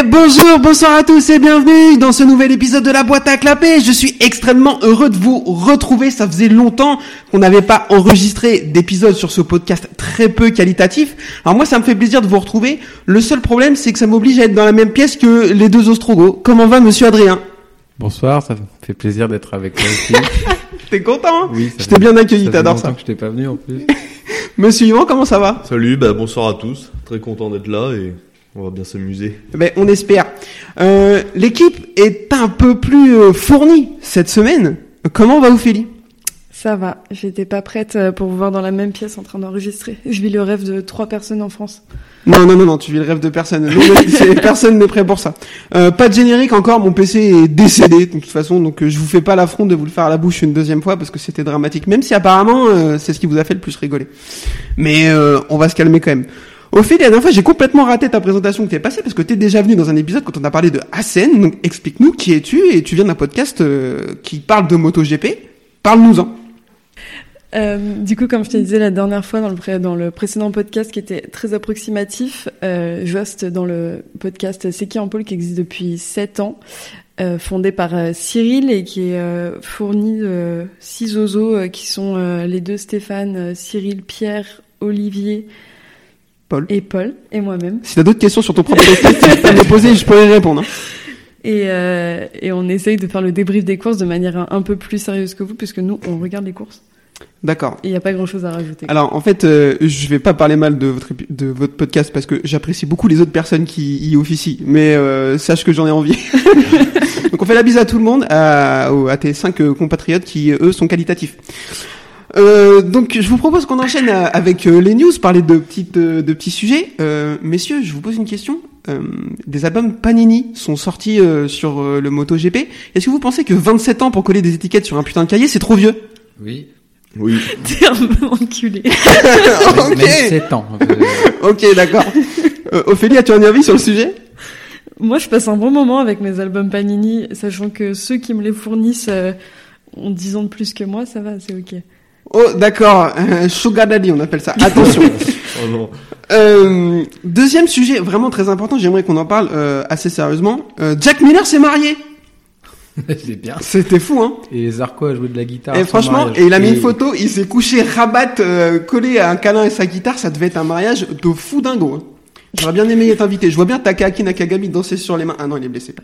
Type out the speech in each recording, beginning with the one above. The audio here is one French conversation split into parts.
Et bonjour, bonsoir à tous et bienvenue dans ce nouvel épisode de la boîte à clapper. Je suis extrêmement heureux de vous retrouver. Ça faisait longtemps qu'on n'avait pas enregistré d'épisode sur ce podcast très peu qualitatif. Alors moi, ça me fait plaisir de vous retrouver. Le seul problème, c'est que ça m'oblige à être dans la même pièce que les deux Ostrogoths. Comment va monsieur Adrien? Bonsoir, ça me fait plaisir d'être avec toi aussi. T'es content hein? Oui, Je t'ai bien accueilli, ça fait t'adores ça. que je t'ai pas venu en plus. Monsieur Yvan, comment ça va? Salut, bah bonsoir à tous. Très content d'être là et on va bien s'amuser. Ben, on espère. Euh, L'équipe est un peu plus euh, fournie cette semaine. Comment va Ophélie? Ça va, j'étais pas prête euh, pour vous voir dans la même pièce en train d'enregistrer. Je vis le rêve de trois personnes en France. Non, non, non, non, tu vis le rêve de personne. Non, mais c'est- personne n'est prêt pour ça. Euh, pas de générique encore, mon PC est décédé de toute façon, donc euh, je vous fais pas l'affront de vous le faire à la bouche une deuxième fois parce que c'était dramatique, même si apparemment euh, c'est ce qui vous a fait le plus rigoler. Mais euh, on va se calmer quand même. Ophélie, la dernière j'ai complètement raté ta présentation que t'es passée parce que t'es déjà venu dans un épisode quand on a parlé de Hassen. Donc explique-nous qui es-tu et tu viens d'un podcast euh, qui parle de MotoGP. Parle-nous-en. Euh, du coup, comme je te disais la dernière fois dans le, précédent podcast qui était très approximatif, euh, je hoste dans le podcast C'est qui en pôle qui existe depuis 7 ans, euh, fondé par Cyril et qui est fourni de six oiseaux euh, qui sont les deux Stéphane, Cyril, Pierre, Olivier Paul. et Paul et moi-même. Si t'as d'autres questions sur ton propre podcast, tu peux me les poser, je pourrais y répondre. hein. Et, euh, et on essaye de faire le débrief des courses de manière un, peu plus sérieuse que vous, puisque nous, on regarde les courses. D'accord. Il n'y a pas grand-chose à rajouter. Alors en fait, euh, je vais pas parler mal de votre de votre podcast parce que j'apprécie beaucoup les autres personnes qui y officient, mais euh, sache que j'en ai envie. Donc on fait la bise à tout le monde, à tes cinq euh, compatriotes qui eux sont qualitatifs. Euh, donc je vous propose qu'on enchaîne euh, avec euh, les news, parler de petites euh, de petits sujets. Euh, messieurs, je vous pose une question. Euh, des albums Panini sont sortis euh, sur euh, le MotoGP. Est-ce que vous pensez que 27 ans pour coller des étiquettes sur un putain de cahier, c'est trop vieux? Oui. Oui. T'es un peu enculé. Ok. Même 7 ans. Ok, d'accord. Euh, Ophélie, as-tu un avis sur le sujet? Moi, je passe un bon moment avec mes albums Panini, sachant que ceux qui me les fournissent euh, ont 10 ans de plus que moi, ça va, c'est ok. Oh, d'accord. Euh, Sugar Daddy, on appelle ça. Attention. Oh non. Euh, deuxième sujet vraiment très important, j'aimerais qu'on en parle euh, assez sérieusement. Euh, Jack Miller s'est marié. c'est bien. C'était fou, hein Et Zarco a joué de la guitare. Et franchement, mariage. et il a mis une photo, il s'est couché rabat, euh, collé à un câlin et sa guitare, ça devait être un mariage de fou dingo. hein. J'aurais bien aimé être invité. Je vois bien Takahaki Nakagami danser sur les mains. Ah non, il est blessé.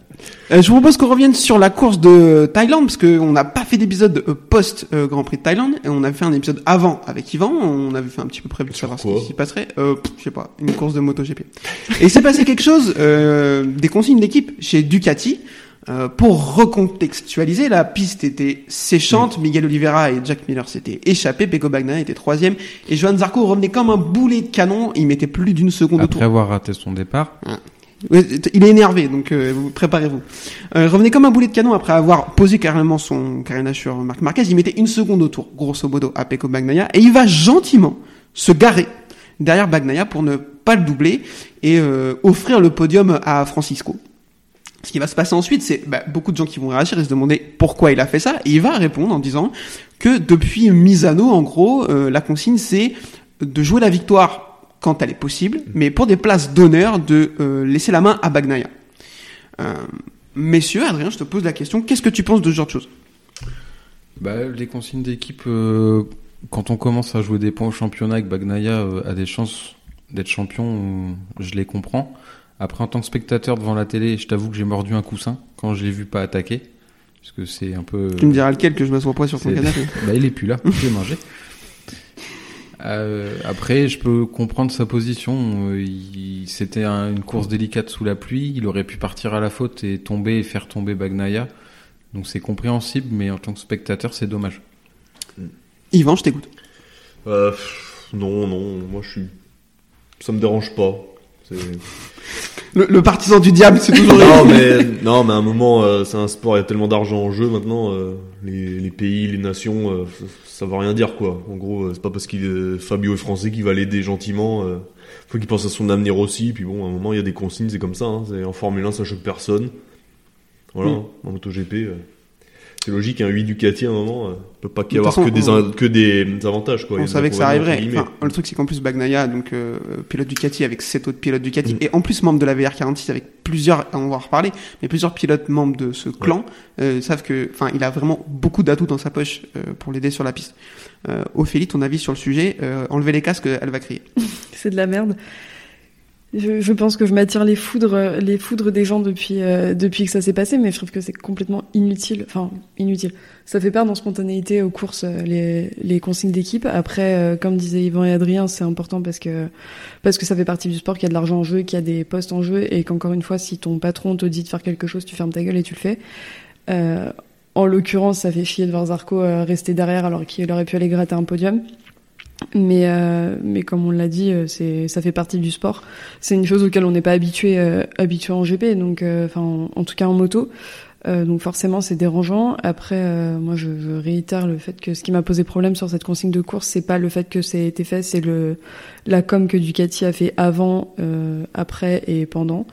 Euh, je vous propose qu'on revienne sur la course de Thaïlande, parce qu'on n'a pas fait d'épisode euh, post-Grand Prix de Thaïlande, et on avait fait un épisode avant avec Yvan, on avait fait un petit peu prévu de savoir ce qui s'y passerait. Euh, je sais pas, une course de MotoGP. Et il s'est passé quelque chose, euh, des consignes d'équipe chez Ducati, euh, pour recontextualiser, la piste était séchante, Miguel Oliveira et Jack Miller s'étaient échappés, Pecco Bagnaia était troisième, et Johan Zarco revenait comme un boulet de canon, il mettait plus d'une seconde au Après tour. avoir raté son départ, Ouais, Il est énervé, donc euh, vous préparez-vous. Euh, revenez comme un boulet de canon après avoir posé carrément son carénage sur Marc Marquez. Il mettait une seconde au tour, grosso modo, à Pecco Bagnaia, et il va gentiment se garer derrière Bagnaia pour ne pas le doubler et euh, offrir le podium à Francisco. Ce qui va se passer ensuite, c'est bah, beaucoup de gens qui vont réagir et se demander pourquoi il a fait ça, et il va répondre en disant que depuis Misano, en gros, euh, la consigne c'est de jouer la victoire quand elle est possible, mais pour des places d'honneur, de euh, laisser la main à Bagnaia. Euh, messieurs, Adrien, je te pose la question, qu'est-ce que tu penses de ce genre de choses? Bah, les consignes d'équipe, quand on commence à jouer des points au championnat et que Bagnaia a des chances d'être champion, je les comprends. Après, en tant que spectateur devant la télé, je t'avoue que j'ai mordu un coussin quand je l'ai vu pas attaquer. Parce que c'est un peu... Tu me diras lequel que je m'assois pas sur ton canapé. Bah, il est plus là, je l'ai mangé. Euh, après, je peux comprendre sa position. Euh, il- C'était un- une course délicate sous la pluie. Il aurait pu partir à la faute et tomber et faire tomber Bagnaia. Donc c'est compréhensible, mais en tant que spectateur, c'est dommage. Yvan, je t'écoute. Euh, non, non, moi je suis. Ça me dérange pas. Le, le partisan du diable, c'est toujours... non, mais, non, mais à un moment, euh, c'est un sport, il y a tellement d'argent en jeu maintenant. euh, les, les pays, les nations, euh, ça, ça veut rien dire quoi. En gros, c'est pas parce qu'il Fabio est français qu'il va l'aider gentiment. euh, faut qu'il pense à son avenir aussi. Puis bon, à un moment, il y a des consignes, c'est comme ça. Hein, en Formule 1, ça choque personne. Voilà, hein, en MotoGP. C'est logique, un 8 Ducati à un moment, euh, peut pas De qu'y avoir que des, que avantages quoi. Y On savait que ça arriverait. Enfin, le truc, c'est qu'en plus, Bagnaia, donc euh, pilote Ducati avec sept autres pilotes Ducati, Mm. et en plus membre de la VR46 avec plusieurs, on va en reparler, mais plusieurs pilotes membres de ce clan euh, savent que, enfin, il a vraiment beaucoup d'atouts dans sa poche euh, pour l'aider sur la piste. Euh, Ophélie, ton avis sur le sujet euh, Enlever les casques, elle va crier. C'est de la merde. Je, je pense que je m'attire les foudres, les foudres des gens depuis euh, depuis que ça s'est passé, mais je trouve que c'est complètement inutile. Enfin, inutile. Ça fait perdre en spontanéité aux courses euh, les, les consignes d'équipe. Après, euh, comme disaient Yvan et Adrien, c'est important parce que parce que ça fait partie du sport, qu'il y a de l'argent en jeu, qu'il y a des postes en jeu, et qu'encore une fois, si ton patron te dit de faire quelque chose, tu fermes ta gueule et tu le fais. Euh, en l'occurrence, ça fait chier de voir Zarco euh, rester derrière alors qu'il aurait pu aller gratter un podium. Mais, euh, mais comme on l'a dit, euh, c'est, ça fait partie du sport. C'est une chose auquel on n'est pas habitué, euh, habitué en GP, donc, euh, enfin, en, tout cas en moto. Euh, donc forcément, c'est dérangeant. Après, moi, je, réitère le fait que ce qui m'a posé problème sur cette consigne de course, c'est pas le fait que ça été fait, c'est le la com que Ducati a fait avant, après et pendant.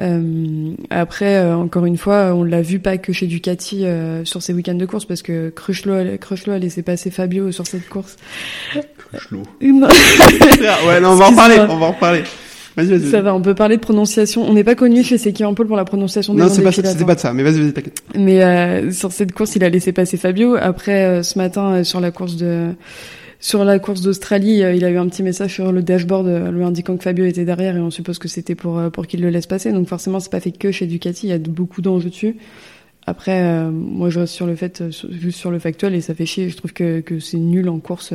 Euh, après, euh, encore une fois, on l'a vu pas que chez Ducati euh, sur ces week-ends de course, parce que Crutchlow, a- Crutchlow a laissé passer Fabio sur cette course. Cruchelot. Non. ouais, non, on va en parler, on va en reparler. Vas-y, vas-y. Ça va, on peut parler de prononciation. On n'est pas connu chez Seki pour la prononciation des Non, c'est pas, c'était pas de ça, mais vas-y, vas-y, t'inquiète. Mais euh, sur cette course, il a laissé passer Fabio. Après, euh, ce matin, euh, sur la course de sur la course d'Australie, euh, il a eu un petit message sur le dashboard euh, lui indiquant que Fabio était derrière et on suppose que c'était pour euh, pour qu'il le laisse passer. Donc forcément, c'est pas fait que chez Ducati. Il y a beaucoup d'enjeux dessus. Après, moi, je reste sur le fait, juste sur le factuel, et ça fait chier. Je trouve que c'est nul en course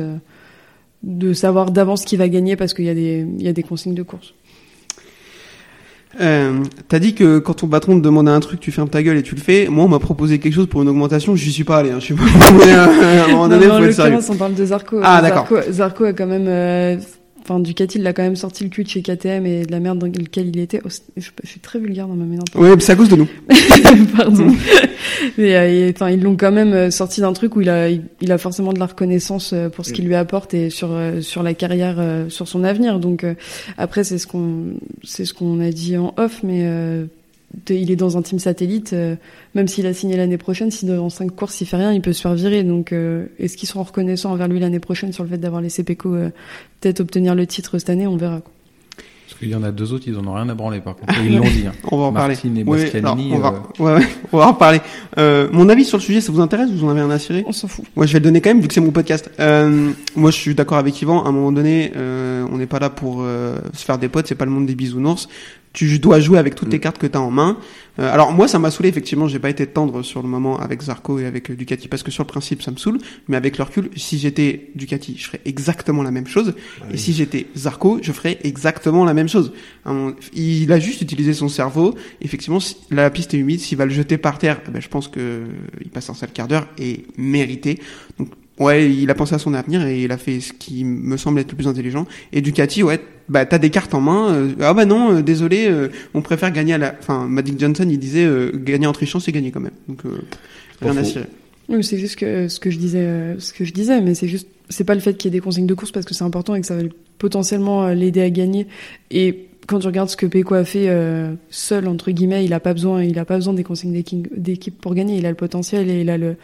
de savoir d'avance qui va gagner parce qu'il y a des il y a des consignes de course. Euh, t'as dit que quand ton patron te demandait un truc, tu fermes ta gueule et tu le fais. Moi, on m'a proposé quelque chose pour une augmentation, j'y suis pas allé. Hein. Je suis pas. mais, euh, à un moment donné, faut être sérieux. on parle de Zarco. Ah, Zarco, Zarco a quand même, euh, enfin, Ducati, il a quand même sorti le cul de chez KTM et de la merde dans laquelle il était. Oh, je, je suis très vulgaire dans ma méthode. Ouais, c'est à cause de nous. Pardon. Mais euh, enfin, ils l'ont quand même euh, sorti d'un truc où il a, il, a forcément de la reconnaissance euh, pour ce qu'il lui apporte et sur sur la carrière, sur son avenir. Donc euh, après, c'est ce qu'on c'est ce qu'on a dit en off, mais euh, de- il est dans un team satellite. euh, même s'il a signé l'année prochaine, si dans cinq courses il fait rien, il peut se faire virer. Donc euh, est-ce qu'ils seront reconnaissants envers lui l'année prochaine sur le fait d'avoir laissé Pecco euh, peut-être obtenir le titre cette année On verra. quoi. Parce qu'il y en a deux autres, ils en ont rien à branler par contre. Ils l'ont dit. Hein. On va en parler. Martin et Ouais, Bastianini, alors, on va, ouais, ouais, on va en parler. Euh, mon avis sur le sujet, ça vous intéresse? Vous en avez un à cirer? On s'en fout. Moi, je vais le donner quand même, vu que c'est mon podcast. Euh, moi, je suis d'accord avec Yvan. À un moment donné, euh, on n'est pas là pour euh, se faire des potes. C'est pas le monde des bisounours. Tu dois jouer avec toutes Mm. les cartes que tu as en main. Euh, alors moi, ça m'a saoulé. Effectivement, j'ai pas été tendre sur le moment avec Zarco et avec euh, Ducati parce que sur le principe, ça me saoule. Mais avec le recul, si j'étais Ducati, je ferais exactement la même chose. Et si j'étais Zarco, je ferais exactement la même chose. Mon- Il a juste utilisé son cerveau. Effectivement, si la piste est humide. S'il va le jeter par terre, eh ben, je pense que euh, il passe un sale quart d'heure et mérité. Donc Ouais, il a pensé à son avenir et il a fait ce qui me semble être le plus intelligent. Et Ducati, ouais, bah t'as des cartes en main. euh, ah bah non, euh, désolé, euh, on préfère gagner à la. Enfin, Magic Johnson, il disait euh, gagner en trichant, c'est gagner quand même. Donc euh, rien à cirer. Oui, c'est juste que ce que je disais, euh, ce que je disais, mais c'est juste, c'est pas le fait qu'il y ait des consignes de course parce que c'est important et que ça va potentiellement euh, l'aider à gagner. Et quand tu regardes ce que Pecco a fait euh, seul entre guillemets, il a pas besoin, il a pas besoin des consignes d'équi- d'équipe pour gagner. Il a le potentiel et il a le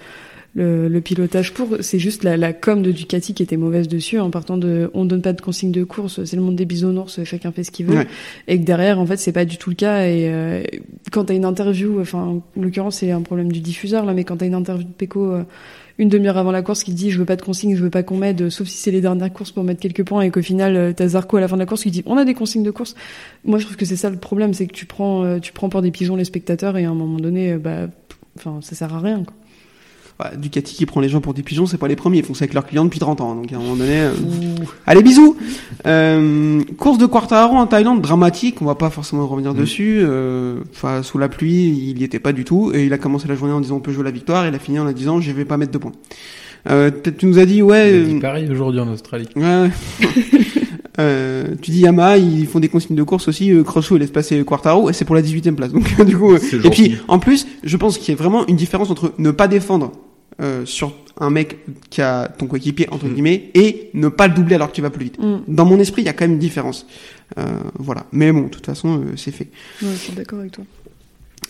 le, le pilotage pour. C'est juste la, la com de Ducati qui était mauvaise dessus en partant de, on donne pas de consignes de course, c'est le monde des bisounours, chacun fait ce qu'il veut. Ouais. Et que derrière, en fait, c'est pas du tout le cas. Et euh, quand t'as une interview, enfin, en l'occurrence, c'est un problème du diffuseur là, mais quand t'as une interview de Pecco euh, une demi-heure avant la course qui dit je veux pas de consignes, je veux pas qu'on m'aide, sauf si c'est les dernières courses pour mettre quelques points, et qu'au final euh, t'as Zarco à la fin de la course qui dit on a des consignes de course. Moi, je trouve que c'est ça le problème, c'est que tu prends, euh, tu prends pour des pigeons les spectateurs et à un moment donné, bah, enfin, ça sert à rien. Quoi. Ouais, Ducati qui prend les gens pour des pigeons, c'est pas les premiers. Ils font ça avec leurs clients depuis 30 ans. Donc à un moment donné. euh, Allez, bisous. Euh, course de Quartararo en Thaïlande, dramatique. On va pas forcément revenir Mm. dessus. euh, Enfin, sous la pluie, il y était pas du tout. Et il a commencé la journée en disant on peut jouer la victoire. Et il a fini en disant je vais pas mettre de points. Euh, tu nous as dit ouais. Il a dit pareil aujourd'hui en Australie. Ouais. Euh, tu dis Yamaha, ils font des consignes de course aussi. Euh, Crutchlow, il laisse passer Quartaro et c'est pour la 18 e place. Donc du coup, euh, et puis en plus, je pense qu'il y a vraiment une différence entre ne pas défendre euh, sur un mec qui a ton coéquipier entre Mm. guillemets et ne pas le doubler alors que tu vas plus vite. Mm. Dans mon esprit, il y a quand même une différence. Euh, voilà. Mais bon, de toute façon, euh, c'est fait. Ouais, je suis d'accord avec toi.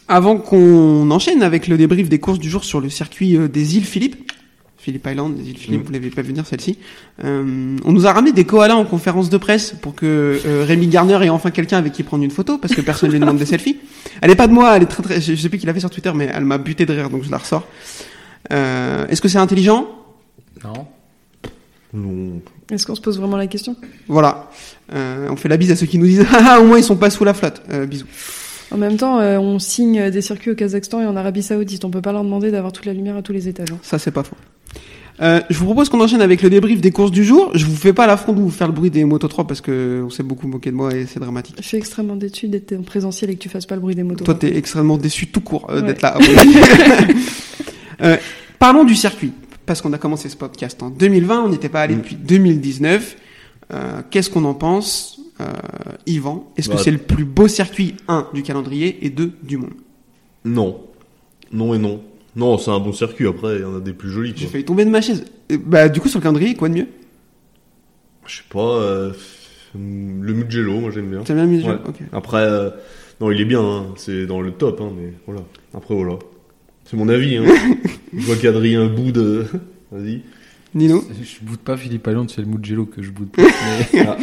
Avant qu'on enchaîne avec le débrief des courses du jour sur le circuit euh, des îles Philippe, Philippe Island. Philippe, vous l'avez pas vu venir celle-ci. Euh, on nous a ramené des koalas en conférence de presse pour que euh, Rémi Garner ait enfin quelqu'un avec qui prendre une photo parce que personne ne lui demande des selfies. Elle est pas de moi, elle est très très. Je sais plus qui l'a fait sur Twitter, mais elle m'a buté de rire, donc je la ressors. Euh, Est-ce que c'est intelligent? Non. Non. Est-ce qu'on se pose vraiment la question? Voilà. Euh, on fait la bise à ceux qui nous disent ah ah, au moins ils sont pas sous la flotte. Euh, bisous. En même temps, euh, on signe des circuits au Kazakhstan et en Arabie Saoudite. On peut pas leur demander d'avoir toute la lumière à tous les étages. hein. Ça c'est pas faux. Euh, je vous propose qu'on enchaîne avec le débrief des courses du jour. Je vous fais pas l'affront de vous faire le bruit des Moto 3 parce que on s'est beaucoup moqué de moi et c'est dramatique. Je suis extrêmement déçue d'être en présentiel et que tu fasses pas le bruit des motos. Toi, t'es extrêmement déçu tout court euh, Ouais. d'être là. Euh, parlons du circuit, parce qu'on a commencé ce podcast en 2020, on n'était pas allé Mm. depuis 2019. Euh, Qu'est-ce qu'on en pense, euh, Yvan? Est-ce que Bah, c'est le plus beau circuit, un, du calendrier et deux, du monde? Non. Non et non. Non, c'est un bon circuit. Après, il y en a des plus jolis. J'ai failli tomber de ma chaise. Bah, du coup, sur le calendrier, quoi de mieux? Je sais pas. le Mugello, moi j'aime bien. T'as bien le Ouais. Ok. Après, non, il est bien. hein, C'est dans le top, hein, mais voilà. Après, voilà. C'est mon avis. Hein. je vois qu'Adrien boude. Vas-y. Nino Je boude pas Philippe Island, c'est le Mugello que je boude pas. mais- Ah.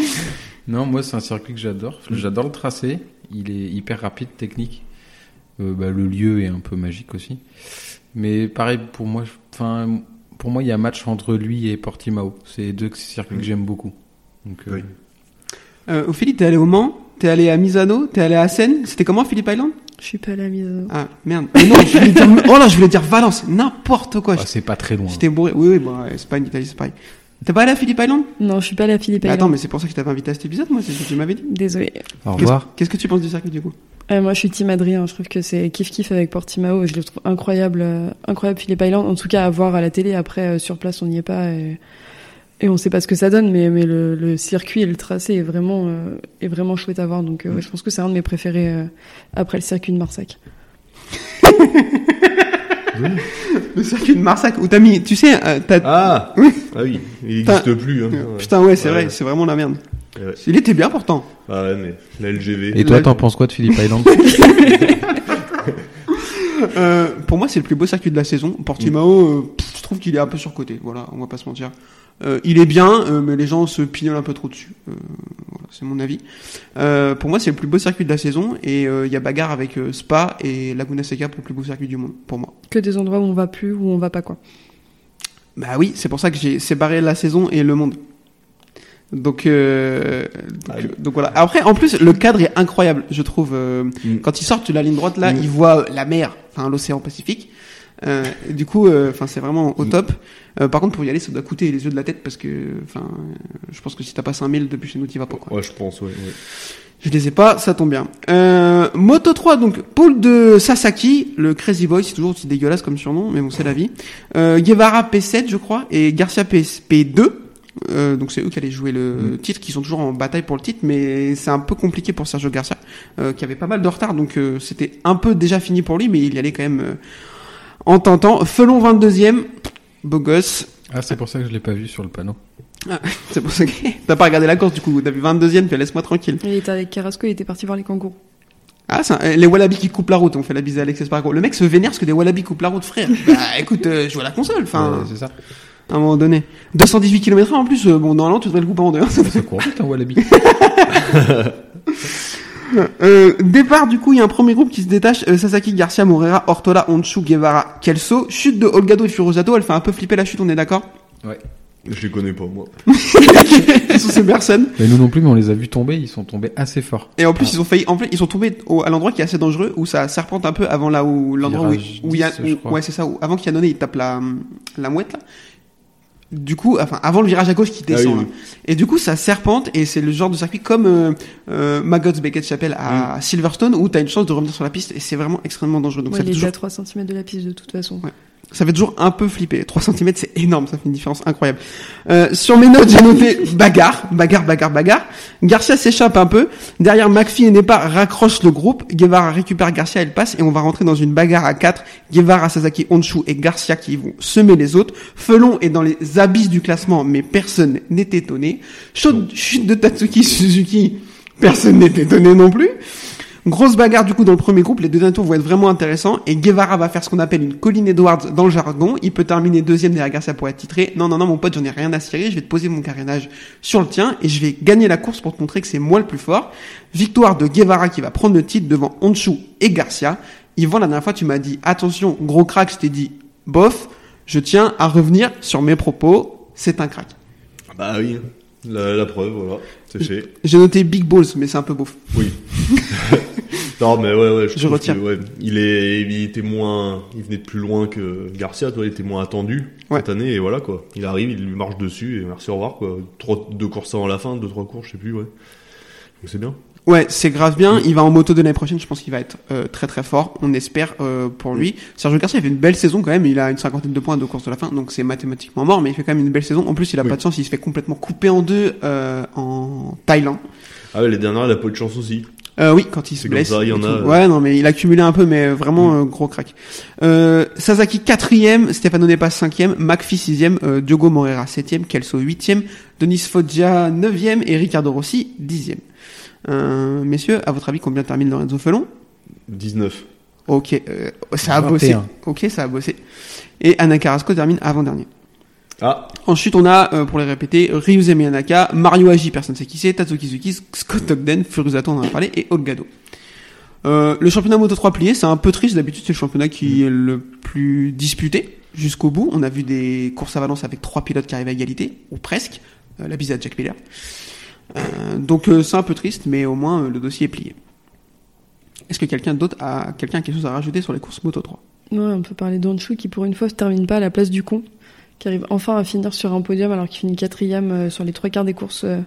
Non, moi c'est un circuit que j'adore. Mm. J'adore le tracé. Il est hyper rapide, technique. Euh, bah, le lieu est un peu magique aussi. Mais pareil pour moi, enfin pour moi il y a match entre lui et Portimao. C'est deux circuits que j'aime beaucoup. Donc euh, Oui. euh, Philippe, t'es allé au Mans? T'es allé à Misano? T'es allé à Seine C'était comment, Philippe Island Je suis pas à la mise. Ah, merde. Mais non, je voulais dire... Oh là, je voulais dire Valence. N'importe quoi. ah, c'est pas très loin. J'étais bourré. Oui, oui, bon, Espagne, Italie, c'est pareil. T'es pas allé à Philippe Island? Non, je suis pas allée à Philippe Mais Island. Attends, mais c'est pour ça que je t'avais invité à cet épisode, moi, c'est ce que tu m'avais dit. Désolée. Au revoir. qu'est-ce que tu penses du circuit, du coup? Euh, moi, je suis team Adrien. Je trouve que c'est kiff kiff avec Portimao. Je le trouve incroyable, euh, incroyable Philippe Island. En tout cas, à voir à la télé. Après, euh, sur place, on n'y est pas et, et on sait pas ce que ça donne. Mais, mais le, le circuit et le tracé est vraiment, euh, est vraiment chouette à voir. Donc, euh, ouais, je pense que c'est un de mes préférés euh, après le circuit de Marsac. Le circuit de Marsac, où t'as mis, tu sais, euh, t'as... Ah Oui. Ah oui, il n'existe plus. Hein. Ouais. Putain, ouais, c'est Ouais. vrai, c'est vraiment la merde. Ouais. Il était bien pourtant. Ah ouais, mais la LGV. Et toi, t'en penses quoi de Philippe Island Euh, pour moi, c'est le plus beau circuit de la saison. Portimao, euh, pff, je trouve qu'il est un peu surcoté. Voilà, on va pas se mentir. Euh, il est bien, euh, mais les gens se pignolent un peu trop dessus. Euh, voilà, c'est mon avis. Euh, pour moi, c'est le plus beau circuit de la saison. Et euh, il y a bagarre avec euh, Spa et Laguna Seca pour le plus beau circuit du monde, pour moi. Que des endroits où on va plus, où on va pas quoi. Bah oui, c'est pour ça que j'ai séparé la saison et le monde. Donc, euh, donc, Ah oui. donc voilà. Après, en plus, le cadre est incroyable, je trouve. euh, Mm. Quand ils sortent de la ligne droite, là, Mm. ils voient la mer, enfin l'océan Pacifique. Euh, du coup, euh, enfin, c'est vraiment au top. Euh, par contre, pour y aller, ça doit coûter les yeux de la tête parce que, enfin, euh, je pense que si t'as pas 5000 depuis chez nous, t'y vas pas. Quoi. Ouais, je pense, ouais. ouais. Je les ai pas, ça tombe bien. Euh, Moto 3, donc pôle de Sasaki, le Crazy Boy, c'est toujours aussi dégueulasse comme surnom, mais bon, c'est la vie. Euh, Guevara P7, je crois, et Garcia P- P2. Euh, donc c'est eux qui allaient jouer le titre, qui sont toujours en bataille pour le titre, mais c'est un peu compliqué pour Sergio Garcia, euh, qui avait pas mal de retard, donc euh, c'était un peu déjà fini pour lui, mais il y allait quand même euh, en tentant. Felon 22e, beau gosse. Ah, c'est pour ça que je l'ai pas vu sur le panneau. C'est pour ça que t'as pas regardé la course du coup, t'as vu 22e, puis laisse-moi tranquille. Il était avec Carrasco, il était parti voir les kangourous. Ah, c'est un- les Wallabies qui coupent la route, on fait la bise à Alex Espargaro. Le mec se vénère parce que des Wallabies coupent la route, frère. bah écoute, euh, je joue à la console, enfin, Ouais, c'est ça. à un moment donné. 218 km en plus, euh, bon, normalement, tu devrais le couper en deux. hein. Court vite un Wallaby. Euh, départ, du coup, il y a un premier groupe qui se détache. euh, Sasaki, Garcia, Morera, Ortola, Honshu, Guevara, Kelso. Chute de Olgado et Furosato, elle fait un peu flipper la chute, on est d'accord Ouais. Je les connais pas, moi. Ce sont ces personnes. Mais nous non plus, mais on les a vus tomber. Ils sont tombés assez fort. Et en plus, ils ont failli, en fait, ils sont tombés au- à l'endroit qui est assez dangereux, où ça serpente un peu avant là où, l'endroit où, où il y a, 10, je où- crois. ouais, c'est ça, où, avant qu'Yannone il tape la, la mouette, là. Du coup, enfin, avant le virage à gauche qui Ah descend, oui, là. Et du coup, ça serpente, et c'est le genre de circuit comme, euh, euh, Maggots Beckett Chapel à Silverstone, où t'as une chance de revenir sur la piste, et c'est vraiment extrêmement dangereux. Donc Ouais, ça il toujours à 3 cm de la piste de toute façon. Ouais. Ça fait toujours un peu flipper. 3 cm, c'est énorme, ça fait une différence incroyable. Euh, sur mes notes, j'ai noté bagarre, bagarre, bagarre, bagarre. Garcia s'échappe un peu. Derrière, McPhee et Nepar raccrochent le groupe. Guevara récupère Garcia, elle passe, et on va rentrer dans une bagarre à 4. Guevara, Sasaki, Honshu et Garcia qui vont semer les autres. Felon est dans les abysses du classement, mais personne n'est étonné. Chute de Tatsuki Suzuki, personne n'est étonné non plus. Grosse bagarre du coup dans le premier groupe, les deux derniers tours vont être vraiment intéressants et Guevara va faire ce qu'on appelle une Colin Edwards dans le jargon. Il peut terminer deuxième derrière Garcia pour être titré. Non, non, non, mon pote, j'en ai rien à cirer. Je vais te poser mon carénage sur le tien et je vais gagner la course pour te montrer que c'est moi le plus fort. Victoire de Guevara qui va prendre le titre devant Honshu et Garcia. Yvan, la dernière fois, tu m'as dit attention, gros crack. Je t'ai dit bof. Je tiens à revenir sur mes propos. C'est un crack. Bah oui, la, la preuve, voilà, c'est fait. J'ai noté Big Balls, mais c'est un peu beauf. Oui. non, mais ouais, ouais, je, Je que, ouais, il est, il était moins, il venait de plus loin que Garcia, toi, il était moins attendu Ouais. cette année, et voilà, quoi. Il arrive, il lui marche dessus, et merci, au revoir, quoi. Trois, deux courses avant la fin, deux, trois courses, je sais plus, ouais. Donc c'est bien. Ouais, c'est grave bien. Il va en moto de l'année prochaine. Je pense qu'il va être euh, très très fort. On espère euh, pour lui. Sergio Garcia, il fait une belle saison quand même. Il a une cinquantaine de points de course de la fin, donc c'est mathématiquement mort. Mais il fait quand même une belle saison. En plus, il a Oui. pas de chance. Il se fait complètement couper en deux euh, en Thaïlande. Ah ouais, les dernières, il a pas eu de chance aussi. Euh, oui, quand il se blesse. ça, il y en a, euh. Ouais, non, mais il a cumulé un peu, mais vraiment euh, gros crack. Euh, Sasaki quatrième, Stefano Nepas cinquième, McPhee sixième, euh, Diogo Moreira septième, Kelso huitième, Denis Foggia neuvième et Ricardo Rossi dixième. Euh, messieurs, à votre avis, combien termine Lorenzo Felon? 19. Ok, euh, ça a bossé. 21. Ok, ça a bossé. Et Anna Carrasco termine avant-dernier. Ah, Ensuite, on a, euh, pour les répéter, Ryuze Miyanaka, Mario Haji, personne ne sait qui c'est, Tatsuki Suzuki, Scott Ogden, Furusato, on en a parlé, et Olgado. Euh, le championnat Moto 3 plié, c'est un peu triste. D'habitude, c'est le championnat qui est le plus disputé jusqu'au bout. On a vu des courses à Valence avec trois pilotes qui arrivent à égalité, ou presque. Euh, la bise à Jack Miller. Euh, donc, euh, c'est un peu triste, mais au moins, euh, le dossier est plié. Est-ce que quelqu'un d'autre a, quelqu'un a quelque chose à rajouter sur les courses Moto 3 Ouais, on peut parler d'Honshu qui pour une fois se termine pas à la place du con, qui arrive enfin à finir sur un podium alors qu'il finit quatrième euh, sur les trois quarts des courses euh,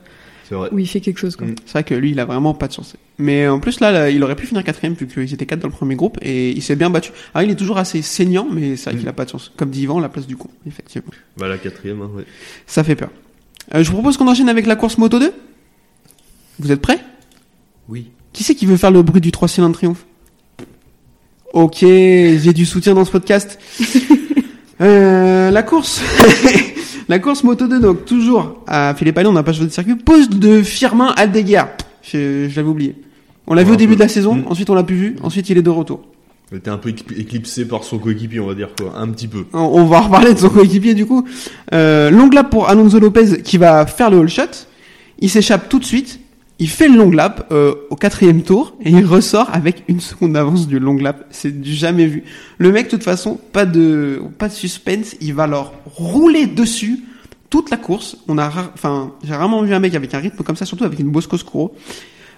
c'est vrai. où il fait quelque chose. Quoi. Mm. C'est vrai que lui, il a vraiment pas de chance. Mais en plus, là, là, il aurait pu finir quatrième vu qu'ils étaient quatre dans le premier groupe et il s'est bien battu. Alors, il est toujours assez saignant, mais c'est vrai Mm. qu'il a pas de chance. Comme dit Yvan, la place du con, effectivement. Bah, la quatrième, hein, ouais. Ça fait peur. Euh, je vous propose qu'on enchaîne avec la course Moto 2. Vous êtes prêts? Oui. Qui c'est qui veut faire le bruit du 3 cylindres triomphe? Ok, j'ai du soutien dans ce podcast. Euh, la course, la course Moto 2, donc toujours à Philippe Allais, on n'a pas joué de circuit. Poste de Firmin Aldeguer. Je, je l'avais oublié. On l'a vu au début de la saison, Mm. ensuite on l'a plus vu, ensuite il est de retour. Il était un peu éclip- éclipsé par son coéquipier, on va dire, quoi. Un petit peu. On, on va reparler de son coéquipier du coup. Euh, long lap pour Alonso Lopez qui va faire le all shot. Il s'échappe tout de suite. Il fait le long lap euh, au quatrième tour et il ressort avec une seconde d'avance du long lap. C'est du jamais vu. Le mec, de toute façon, pas de pas de suspense. Il va leur rouler dessus toute la course. On a, rare- enfin, j'ai rarement vu un mec avec un rythme comme ça, surtout avec une Bosco Scuro.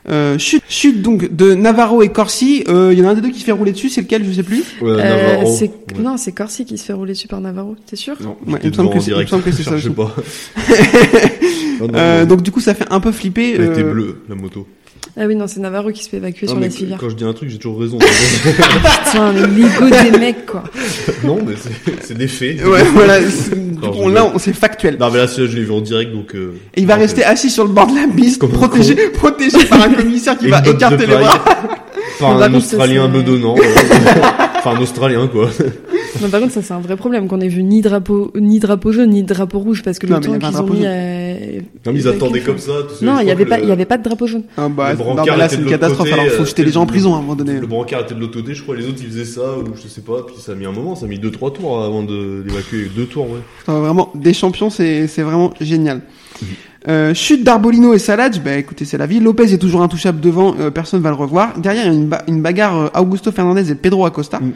Euh, chute, chute donc de Navarro et Corsi. Euh, Il y en a un des deux qui se fait rouler dessus. C'est lequel? Je sais plus. Ouais, Euh, Ouais. Non, c'est Corsi qui se fait rouler dessus par Navarro, t'es sûr? Non, Ouais, il me semble que il me semble que c'est je ça cherchais aussi. pas. Non, non, Euh, donc du coup, ça fait un peu flipper. Elle était euh, bleue, la moto. Ah oui, non, c'est Navarro qui se fait évacuer Non, sur la civière. quand je dis un truc, j'ai toujours raison. Putain, l'ego des mecs, quoi. non, mais c'est- des faits. Ouais, voilà. Non, on- là, on- c'est factuel. Non, mais là, je l'ai vu en direct, donc. euh, Et il va non, rester assis sur le bord de la piste, protégé, protégé par un commissaire qui va écarter les bras. Par un Australien bedonnant. Euh, enfin, un Australien, quoi. Non, par contre, ça, c'est un vrai problème qu'on ait vu ni drapeau, ni drapeau jaune, ni drapeau rouge, parce que Non, le temps qu'ils ont mis à... Non, mais ils attendaient comme ça. tu sais, Non, il y crois avait pas, le- il y avait pas de drapeau jaune. Ah bah, Le non, brancard mais là, était c'est de une catastrophe. côté, Alors, faut euh, jeter les gens en prison à un moment donné. Le brancard était de l'autre côté, je crois, les autres ils faisaient ça, ou je sais pas, puis ça a mis un moment, ça a mis 2-3 tours avant de l'évacuer. Deux tours, ouais. Vraiment, des champions, c'est, c'est vraiment génial. Euh, chute d'Arbolino et Saladj, bah écoutez, c'est la vie. Lopez est toujours intouchable devant, euh, personne va le revoir. Derrière, il y a une, ba- une bagarre euh, Augusto Fernandez et Pedro Acosta. Mm.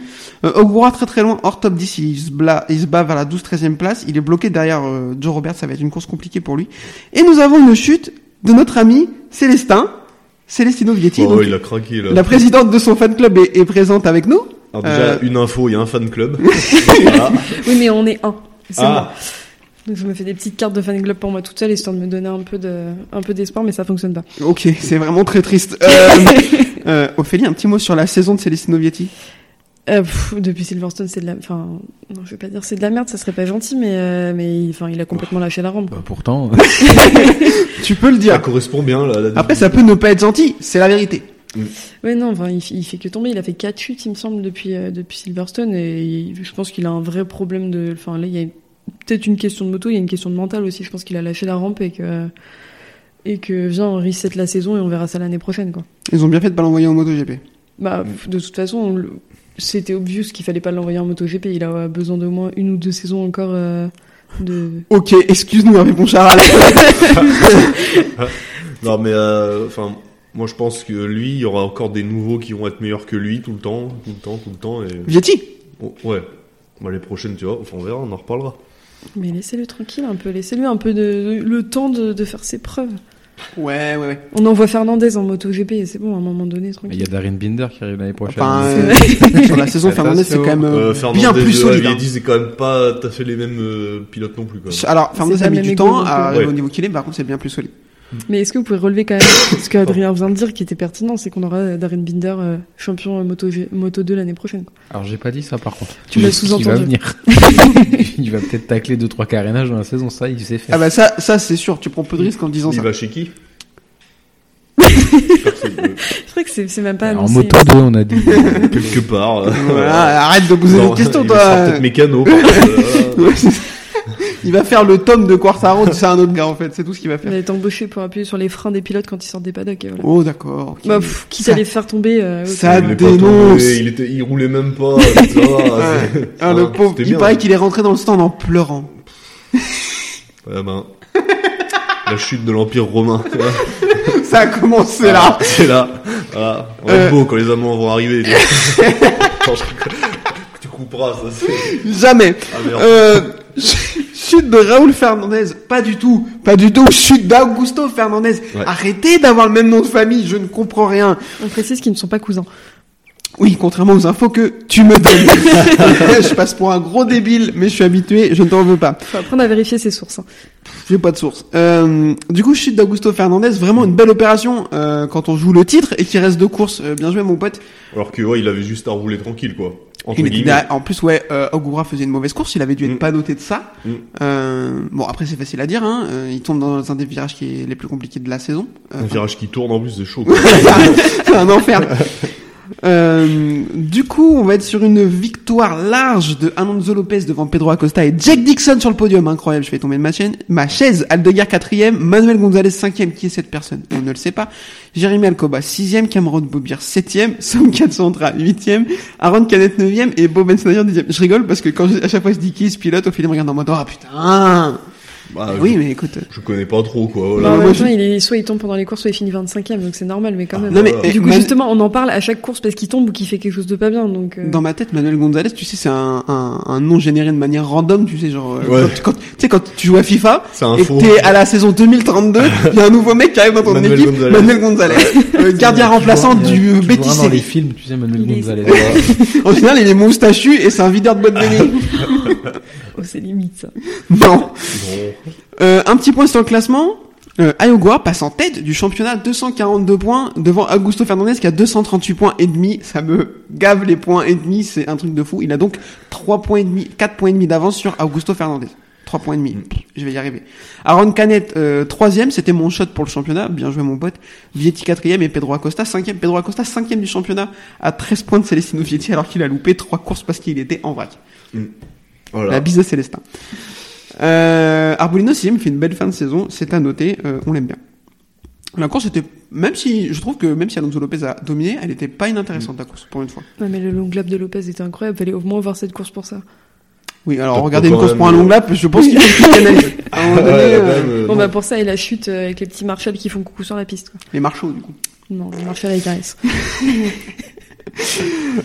Euh, Ogura très très loin, hors top 10, il se, bla, il se bat vers la 12-13e place. Il est bloqué derrière euh, Joe Robert, ça va être une course compliquée pour lui. Et nous avons une chute de notre ami Célestin, Célestino Vietti. Oh, donc, il a craqué, là. la présidente de son fan club est, est présente avec nous. Alors, déjà, Euh, une info, il y a un fan club. voilà. Oui, mais on est un. C'est Ah. moi. Donc je me fais des petites cartes de fan club pour moi toute seule, histoire de me donner un peu de, un peu d'espoir, mais ça fonctionne pas. Ok, c'est vraiment très triste. Euh, euh, Ophélie, un petit mot sur la saison de Celestino Vietti. Euh, pff, depuis Silverstone, c'est de la, enfin, non, je vais pas dire c'est de la merde, ça serait pas gentil, mais, euh, mais, il- enfin, il a complètement lâché la rampe. Bah, pourtant, Tu peux le Ça dire. correspond bien, là. à la Après, ça peut ne pas être gentil, c'est la vérité. Ouais, non, enfin, il, il fait que tomber. Il a fait quatre chutes, il me semble, depuis, euh, depuis Silverstone, et il- je pense qu'il a un vrai problème de, enfin, là, il y a peut-être une question de moto, il y a une question de mental aussi. Je pense qu'il a lâché la rampe et que, et que, viens, on reset la saison et on verra ça l'année prochaine, quoi. Ils ont bien fait de pas l'envoyer en MotoGP. Bah, de toute façon, le- c'était obvious qu'il fallait pas l'envoyer en MotoGP. Il a besoin d'au moins une ou deux saisons encore euh, de. Ok, excuse-nous Hervé Poncharal. Non, mais euh, enfin, moi je pense que lui, il y aura encore des nouveaux qui vont être meilleurs que lui tout le temps, tout le temps, tout le temps. Et Vietti? Oh, ouais, bah, les prochaines, tu vois, enfin, on verra, on en reparlera. Mais laissez-le tranquille un peu. Laissez-lui un peu de, le temps de, de faire ses preuves. Ouais, ouais, ouais. On envoie Fernandez en MotoGP et c'est bon, à un moment donné, Il tranquille. y a Darren Binder qui arrive l'année prochaine. Enfin, euh, sur la saison, Fernandez, c'est quand même euh, Euh, Fernandez bien plus solide. hein. C'est quand même pas tout à fait les mêmes euh, pilotes non plus. Quoi. Alors, Fernandez a mis du temps à arriver Ouais. au niveau qu'il est, mais par contre, c'est bien plus solide. Mais est-ce que vous pouvez relever quand même ce que Adrien vient de dire qui était pertinent, c'est qu'on aura Darren Binder euh, champion euh, Moto, G- Moto 2 l'année prochaine. Alors j'ai pas dit ça par contre. Tu l'as dit qu'il va sous-entendu. venir. il va peut-être tacler deux trois carénages dans la saison, ça il sait faire. Ah bah ça, ça c'est sûr, tu prends peu de risques en disant Il ça. va chez qui? Euh, Je crois que c'est c'est même pas en moto 2 on a dit. quelque part. euh, Voilà, arrête de poser des questions, il toi. peut-être mécano. par il va faire le tome de Quartaro, c'est un autre gars en fait, c'est tout ce qu'il va Il faire. va être embauché pour appuyer sur les freins des pilotes quand ils sortent des paddocks. Et voilà. Oh d'accord. ok. Bah, pff, quitte Ça- à les faire tomber. euh, ça- il dénonce. tombé, il, était, il roulait même pas. ça Ah, le pauvre, il bien. paraît qu'il est rentré dans le stand en pleurant. Ouais, ben, la chute de l'Empire romain. tu vois. Ça a commencé là. Ah, C'est là. Voilà. On Euh. beau quand les Allemands vont arriver. tu couperas, ça c'est. Jamais. Ah merde. Euh, chute de Raoul Fernandez, pas du tout, pas du tout. Chute d'Augusto Fernandez. Ouais. Arrêtez d'avoir le même nom de famille, je ne comprends rien. On précise qu'ils ne sont pas cousins. Oui, contrairement aux infos que tu me donnes. je passe pour un gros débile, mais je suis habitué, je ne t'en veux pas. Faut apprendre à vérifier ses sources. hein. J'ai pas de source. Euh, du coup, chute d'Augusto Fernandez, vraiment une belle opération euh, quand on joue le titre et qu'il reste deux courses. Euh, bien joué, mon pote. Alors que, ouais, il avait juste à rouler tranquille, quoi. Il en plus, ouais, euh, Ogura faisait une mauvaise course. Il avait dû être Mm. pas noté de ça. Mm. Euh, bon, après, c'est facile à dire. Hein. Euh, il tombe dans un des virages qui est les plus compliqués de la saison. Euh, Un virage qui tourne en plus, c'est chaud. c'est un enfer. Euh, du coup, on va être sur une victoire large de Alonso Lopez devant Pedro Acosta et Jack Dixon sur le podium. Incroyable, je fais tomber de ma chaîne. Ma chaise, Aldeguer quatrième, Manuel Gonzalez cinquième. Qui est cette personne? On ne le sait pas. Jérémy Alcoba sixième, Cameron Bobir septième, Sam Katsantra huitième, Aaron Canet neuvième et Bob Snyder dixième. Je rigole parce que quand je- à chaque fois je dis qui ce pilote, au final, me regarde en mode ah putain. Bah, oui, je, mais écoute. je connais pas trop, quoi. Bah, en même temps, il est, soit il tombe pendant les courses, soit il finit 25ème, donc c'est normal, mais quand même. Non mais Voilà. eh, Du coup, justement, on en parle à chaque course parce qu'il tombe ou qu'il fait quelque chose de pas bien, donc. euh, Dans ma tête, Manuel Gonzalez, tu sais, c'est un, un, un nom généré de manière random, tu sais, genre, euh, Ouais. quand, quand- tu sais, quand tu joues à FIFA, et que t'es à la saison 2032, il y a un nouveau mec qui arrive dans ton Manuel équipe, Gonzalez. Manuel Gonzalez, euh, gardien remplaçant vois, du tu euh, vois Betis dans les films, tu sais, Manuel Il est- Gonzalez. En général, il est moustachu et c'est un videur de boîte de nuit. Oh, c'est limite, ça. non. Euh, un petit point sur le classement. Euh, Ayogua passe en tête du championnat, 242 points devant Augusto Fernandez qui a 238 points et demi. Ça me gave les points et demi, c'est un truc de fou. Il a donc 3 points et demi, 4 points et demi d'avance sur Augusto Fernandez. 3 points et demi. Je vais y arriver. Aaron Canet, euh, troisième, c'était mon shot pour le championnat. Bien joué mon pote. Vietti quatrième et Pedro Acosta cinquième. Pedro Acosta cinquième du championnat à 13 points de Celestino Vietti alors qu'il a loupé trois courses parce qu'il était en vrac. Voilà. La bise de Célestin. Euh, Arbolino sixième fait une belle fin de saison, c'est à noter, euh, on l'aime bien. La course était, même si, je trouve que même si Alonso Lopez a dominé, elle était pas inintéressante la course, pour une fois. Ouais, mais le long lap de Lopez était incroyable, fallait au moins voir cette course pour ça. Oui, alors Donc, regarder une course pour un long lap, je pense qu'il faut qu'il canalise. À un moment donné, Ouais, euh, euh, Bon, bah, pour ça, et la chute avec les petits Marshall qui font coucou sur la piste, quoi. les marchaux, du coup. Non, Marshall avec Harris.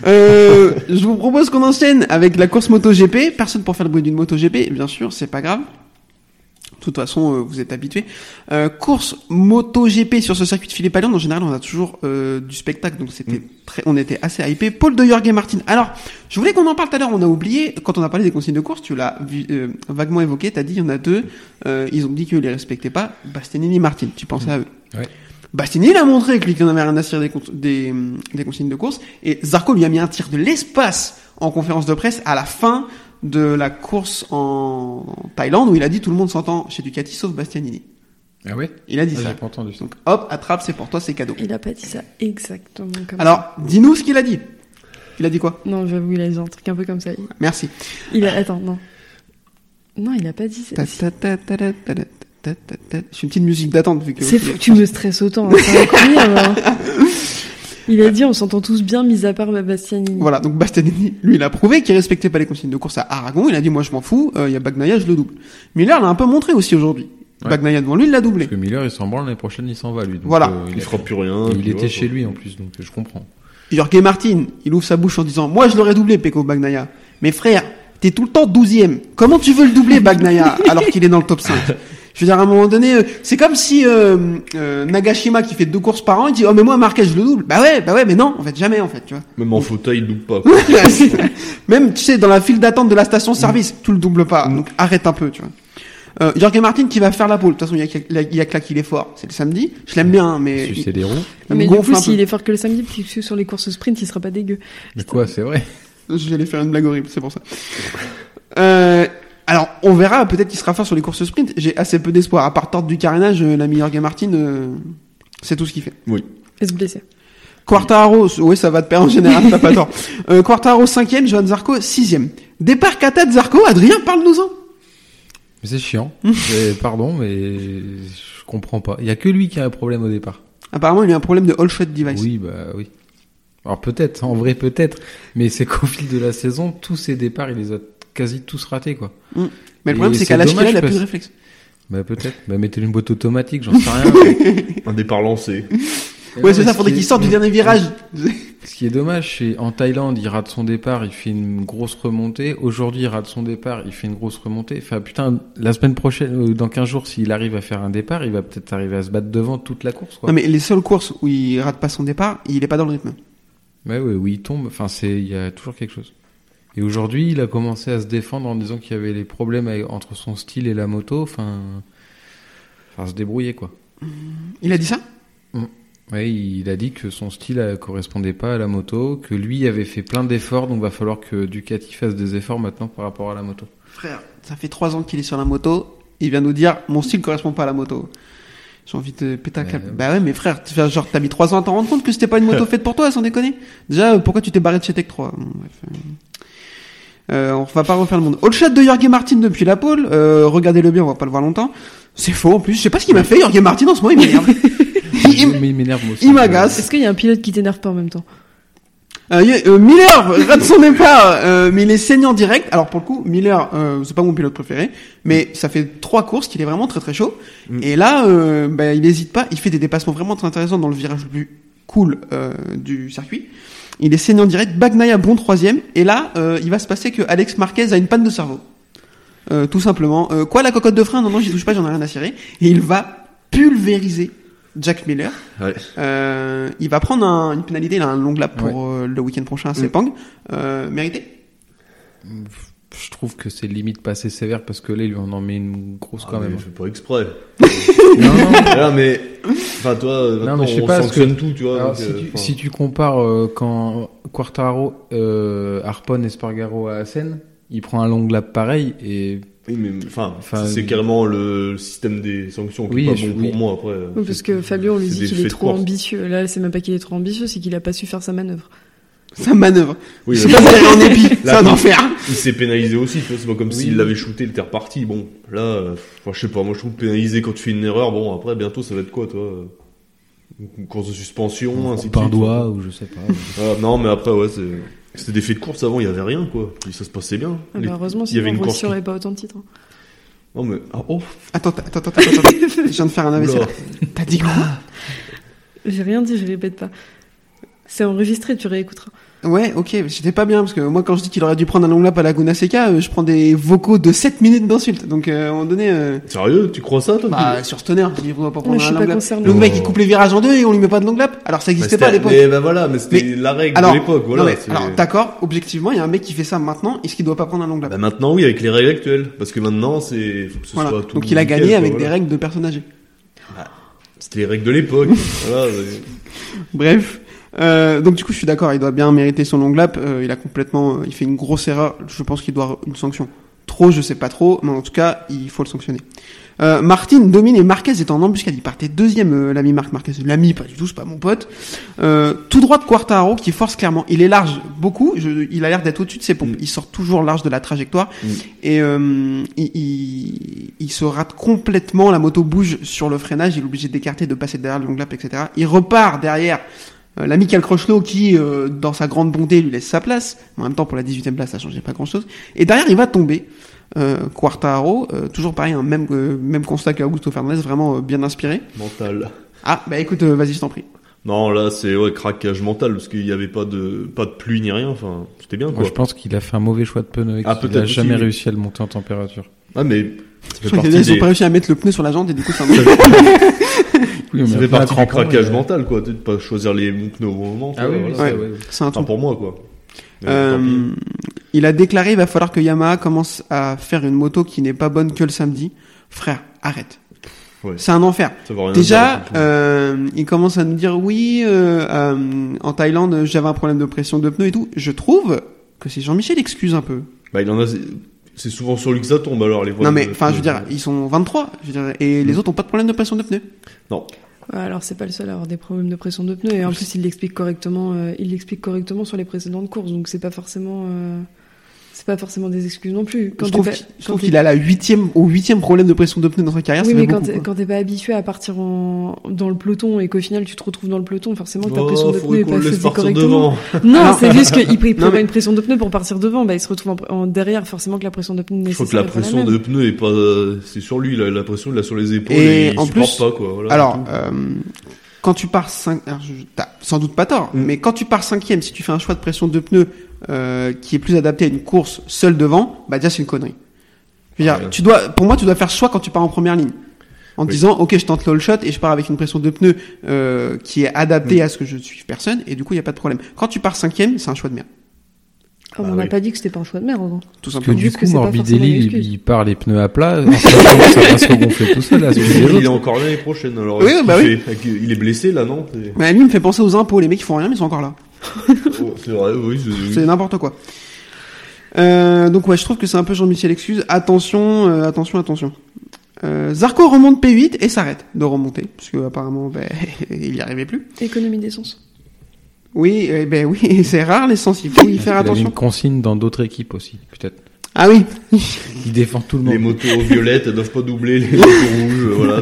Euh, je vous propose qu'on enchaîne avec la course MotoGP. Personne pour faire le bruit d'une MotoGP, bien sûr, c'est pas grave. De toute façon, euh, vous êtes habitués. Euh, course MotoGP sur ce circuit de Philippe Alliand. En général, on a toujours euh, du spectacle, donc c'était très, on était assez hypé. Paul de Jorge Martin. Alors, je voulais qu'on en parle tout à l'heure. On a oublié quand on a parlé des consignes de course. Tu l'as vaguement évoqué. T'as dit il y en a deux. Euh, ils ont dit qu'ils les respectaient pas. Bastianini, Martin. Tu pensais à eux? Ouais. Bastianini l'a montré qu'il en avait rien à cirer des, des, des consignes de course. Et Zarco lui a mis un tir de l'espace en conférence de presse à la fin de la course en Thaïlande où il a dit tout le monde s'entend chez Ducati sauf Bastianini. Ah ouais Il a dit Ah, ça. Pas entendu ça. Donc hop, attrape, c'est pour toi, c'est cadeau. Il a pas dit ça exactement comme Alors, dis-nous ce qu'il a dit. Il a dit quoi? Ça. Non, j'avoue, il a dit un truc un peu comme ça. Merci. Il a, attends, non. Non, il a pas dit ça. Je une petite musique d'attente. que C'est fou que tu me stresses autant. Hein, il a dit, on s'entend tous bien, mis à part Bastianini. Voilà, donc Bastianini, lui, il a prouvé qu'il respectait pas les consignes de course à Aragon. Il a dit, moi, je m'en fous, euh, il y a Bagnaia, je le double. Miller l'a un peu montré aussi aujourd'hui. Ouais. Bagnaia devant lui, il l'a doublé. Parce que Miller, il s'en branle, l'année prochaine, il s'en va, lui. Voilà. Il, il fera plus rien. Il, était chez lui, en plus, donc je comprends. Jorge Martin, il ouvre sa bouche en disant, moi, je l'aurais doublé, Peko Bagnaia. Mais frère, t'es tout le temps douzième. Comment tu veux le doubler, Bagnaia, alors qu'il est dans le top 5? Je veux dire, à un moment donné, euh, c'est comme si euh, euh, Nagashima qui fait deux courses par an, il dit oh mais moi Marquez je le double. Bah ouais, bah ouais, mais non, en fait jamais en fait, tu vois. Même en fauteuil, il double pas. quoi. Même tu sais dans la file d'attente de la station-service, tu le doubles pas. Donc arrête un peu, tu vois. Euh, Jorge Martin qui va faire la pole. De toute façon, il y a, que- il y a qu'il est fort. C'est le samedi. Je l'aime bien, hein, mais Sucer des roues. il me Mais du coup, s'il est fort que le samedi, puis que sur les courses sprint, il sera pas dégueu. Mais quoi, c'est vrai. Je vais aller faire une blague horrible, c'est pour ça. Euh, alors, on verra, peut-être qu'il sera fort sur les courses sprint. J'ai assez peu d'espoir. À part tordre du carénage, l'ami Jorge Martin, euh, c'est tout ce qu'il fait. Et se blesser. Quartaro, oui, ça va te perdre en général, t'as pas tort. Euh, Quartaro, cinquième, Johan Zarco, sixième. Départ Kata de Zarco, Adrien, parle-nous-en. Mais c'est chiant. Mais pardon, mais je comprends pas. Il y a que lui qui a un problème au départ. Apparemment, il y a un problème de all shot device. Oui, bah oui. Alors peut-être, en vrai peut-être. Mais c'est qu'au fil de la saison, tous ses départs, il les a quasi tous ratés, quoi. Mais le problème, c'est qu'à l'âge qu'il a, dommage il a plus de réflexe. Bah peut-être. Bah mettez une boîte automatique, j'en sais rien. Un départ lancé. Ouais, c'est ça, faudrait qu'il sorte du dernier virage. Ce qui est dommage, c'est en Thaïlande, il rate son départ, il fait une grosse remontée. Aujourd'hui, il rate son départ, il fait une grosse remontée. Enfin, putain, la semaine prochaine, euh, dans 15 jours, s'il arrive à faire un départ, il va peut-être arriver à se battre devant toute la course, quoi. Non, mais les seules courses où il rate pas son départ, il est pas dans le rythme. Ouais, ouais, où il tombe. Enfin, c'est, il y a toujours quelque chose. Et aujourd'hui, il a commencé à se défendre en disant qu'il y avait les problèmes entre son style et la moto. Enfin, enfin, se débrouiller, quoi. Il a dit ça? Ouais, il a dit que son style euh, correspondait pas à la moto, que lui avait fait plein d'efforts, donc va falloir que Ducati fasse des efforts maintenant par rapport à la moto. Frère, ça fait trois ans qu'il est sur la moto. Il vient nous dire, mon style correspond pas à la moto. J'ai envie de péter un câble. Bah ouais, mais frère, genre, t'as mis trois ans à t'en rendre compte que c'était pas une moto faite pour toi, sans déconner. Déjà, euh, pourquoi tu t'es barré de chez Tech 3? Bon, bref, euh, euh, on va pas refaire le monde. All shot de Jorge Martin depuis la pole. Euh, regardez-le bien, on va pas le voir longtemps. C'est faux en plus. Je sais pas ce qu'il m'a fait, Jorge Martin en ce moment, il m'énerve. Il- il- Mais il m'énerve aussi. il m'agace. Est-ce qu'il y a un pilote qui t'énerve pas en même temps Euh, euh, Miller rate son départ, euh, mais il est saignant direct. Alors pour le coup, Miller, euh, c'est pas mon pilote préféré, mais ça fait trois courses qu'il est vraiment très très chaud. Mm. Et là, euh, bah, il hésite pas, il fait des dépassements vraiment très intéressants dans le virage le plus cool euh, du circuit. Il est saignant direct, Bagnaia bon troisième, et là, euh, il va se passer que Alex Marquez a une panne de cerveau. Euh, tout simplement. Euh, quoi la cocotte de frein? Non, non, j'y touche pas, j'en ai rien à cirer. Et il va pulvériser Jack Miller. Ouais. Euh, il va prendre un- une pénalité, il a un long lap pour euh, le week-end prochain à Sepang. Euh, mérité? Je trouve que c'est limite pas assez sévère parce que là, il lui en en met une grosse Ah, quand mais même. Je fais pas exprès. non, non, Voilà, mais. Enfin, toi, maintenant, mais je sais on pas, parce sanctionne tout, tu vois. Alors, donc, si, euh, tu, si tu compares euh, quand Quartaro euh, harponne Espargaro à Assen, il prend un long lap pareil et Oui, mais enfin, Enfin, c'est carrément le, système des sanctions qui Oui, est pas bon oui. pour moi après. Oui, Parce que Fabio, on lui dit qu'il est trop course. ambitieux. Là, c'est même pas qu'il est trop ambitieux, c'est qu'il a pas su faire sa manœuvre. Sa manœuvre. Oui, Je sais mais pas est en épi, c'est un il- enfer. il s'est pénalisé aussi, tu vois, c'est pas comme Oui. s'il l'avait shooté, il était reparti. Bon, là, euh, enfin, je sais pas, moi je trouve pénalisé quand tu fais une erreur, bon, après, bientôt ça va être quoi, toi euh, Une course de suspension, ainsi de par suite. doigt ou je sais pas. Ah, non, mais après, ouais, c'est. C'était des faits de course avant, il y avait rien, quoi. Puis ça se passait bien. Ah bah, heureusement, il y avait une course. n'aurait pas autant de titres. hein. Non, mais. Ah, oh Attends, attends, attends, attends, attends. Je viens de faire un là. T'as dit quoi? J'ai rien dit, je répète pas. C'est enregistré, tu réécouteras. Ouais, ok, j'étais pas bien parce que moi quand je dis qu'il aurait dû prendre un long lap à Laguna Seca, euh, je prends des vocaux de 7 minutes d'insultes. Donc euh, à un moment donné, euh, Sérieux, tu crois ça, toi bah sur Stoner, je dis pas prendre je un long lap. Le mec il coupe les virages en deux et on lui met pas de long lap. Alors ça Bah, existait pas à c'était- l'époque. Mais bah voilà, mais c'était Mais- la règle Alors, de l'époque, voilà. non, mais, c'est- alors d'accord, objectivement, il y a un mec qui fait ça maintenant, est-ce qu'il doit pas prendre un long lap? Bah maintenant, oui, avec les règles actuelles. Parce que maintenant, c'est. faut que ce Voilà. soit tout Donc il a gagné avec voilà. des règles de personnes âgées. C'était les règles de l'époque. voilà. Bref. Euh, donc du coup, je suis d'accord, il doit bien mériter son long lap. Euh, il a complètement, il fait une grosse erreur. Je pense qu'il doit une sanction. Trop, je sais pas trop, mais en tout cas, il faut le sanctionner. Euh, Martin domine et Marquez est en embuscade. Il partait deuxième, euh, l'ami Marc Marquez. L'ami, pas du tout, c'est pas mon pote. Euh, tout droit de Quartaro qui force clairement. Il est large beaucoup. Je- il a l'air d'être au-dessus de ses pompes. Mm. Il sort toujours large de la trajectoire Mm. et euh, il, il, il se rate complètement. La moto bouge sur le freinage. Il est obligé d'écarter, de passer derrière le long lap, etc. Il repart derrière Euh, L'amical Crochelot qui, euh, dans sa grande bonté, lui laisse sa place. En même temps, pour la 18e place, ça changeait pas grand-chose. Et derrière, il va tomber. Euh, Quartaro, euh, toujours pareil, un même, euh, même constat qu'Augusto Fernandez, vraiment euh, bien inspiré. Mental. Ah, bah écoute, euh, vas-y, je t'en prie. Non, là, c'est ouais, craquage mental parce qu'il n'y avait pas de pas de pluie ni rien. Enfin, c'était bien Moi, quoi. je pense qu'il a fait un mauvais choix de pneu et Ah, qu'il peut-être a jamais aussi. réussi à le monter en température. Ah, mais des, ont pas réussi à mettre le pneu sur la jante et du coup, ça ça fait, Oui, ça fait partie un du craquage il- mental quoi. De pas choisir les bons pneus au bon moment. Ah oui, oui, voilà. Ouais. c'est un Enfin, truc. pour moi quoi. Euh, il a déclaré il va falloir que Yamaha commence à faire une moto qui n'est pas bonne que le samedi. Frère, arrête. Ouais. C'est un enfer. Déjà, euh, il commence à nous dire oui, euh, euh, en Thaïlande, j'avais un problème de pression de pneus et tout. Je trouve que c'est Jean-Michel excuse un peu. Bah, il en a. C'est souvent sur lui que ça tombe alors les non problèmes mais, de- enfin, je veux dire, ils sont 23, je veux dire, et les autres ont pas de problème de pression de pneus. Non. Ouais, alors c'est pas le seul à avoir des problèmes de pression de pneus et en plus il l'explique correctement, euh, il l'explique correctement sur les précédentes courses donc c'est pas forcément, euh, c'est pas forcément des excuses non plus. je t'es trouve pas- qu'il- je quand trouve qu'il a la huitième, au huitième problème de pression de pneus dans sa carrière. Oui ça mais quand t'es, quand pas habitué à partir en, dans le peloton et qu'au final tu te retrouves dans le peloton, forcément que ta Oh, pression pneus est pas partir correctement. devant. Non, c'est juste qu'il Non, mais- une pression de pneus pour partir devant, bah il se retrouve en, en- derrière forcément que la pression de pneus Je crois que la pression de pneus est pas, c'est sur lui, la, la pression il l'a sur les épaules Et et, il en plus- pas quoi. Voilà, Alors, euh, quand tu pars 5, alors je- t'as sans doute pas tort, Mm. mais quand tu pars cinquième, si tu fais un choix de pression de pneus euh, qui est plus adapté à une course seule devant, bah déjà c'est une connerie. Je veux dire, Ouais. tu dois, pour moi, tu dois faire ce choix quand tu pars en première ligne. En te Oui. disant, ok, je tente l'all shot et je pars avec une pression de pneus euh, qui est adaptée Mm. à ce que je suive personne, et du coup, il y a pas de problème. Quand tu pars cinquième, c'est un choix de merde, Ah, Bah on n'a oui. pas dit que c'était pas un choix de merde. hein. tout Que simplement. du coup, que c'est pas Morbidelli, il, part les pneus à plat, en sachant que ça va se regonfler tout seul, là, sur les il est encore l'année prochaine alors. Oui, qu'est-ce bah oui. Il est blessé là non? Mais lui, il me fait penser aux impôts, les mecs, ils font rien, mais ils sont encore là. Oh, C'est vrai, oui. c'est- n'importe quoi. Euh, donc ouais, je trouve que c'est un peu Jean-Michel Excuse. Attention, euh, attention, attention. Euh, Zarco remonte P8 et s'arrête de remonter, parce que apparemment, ben, il y arrivait plus. Économie d'essence. Oui, eh ben oui, c'est rare l'essence, il faut y faire Il avait attention. une consigne dans d'autres équipes aussi, peut-être. Ah oui, Il défend tout le Les monde. motos violettes elles doivent pas doubler les motos rouges. Voilà.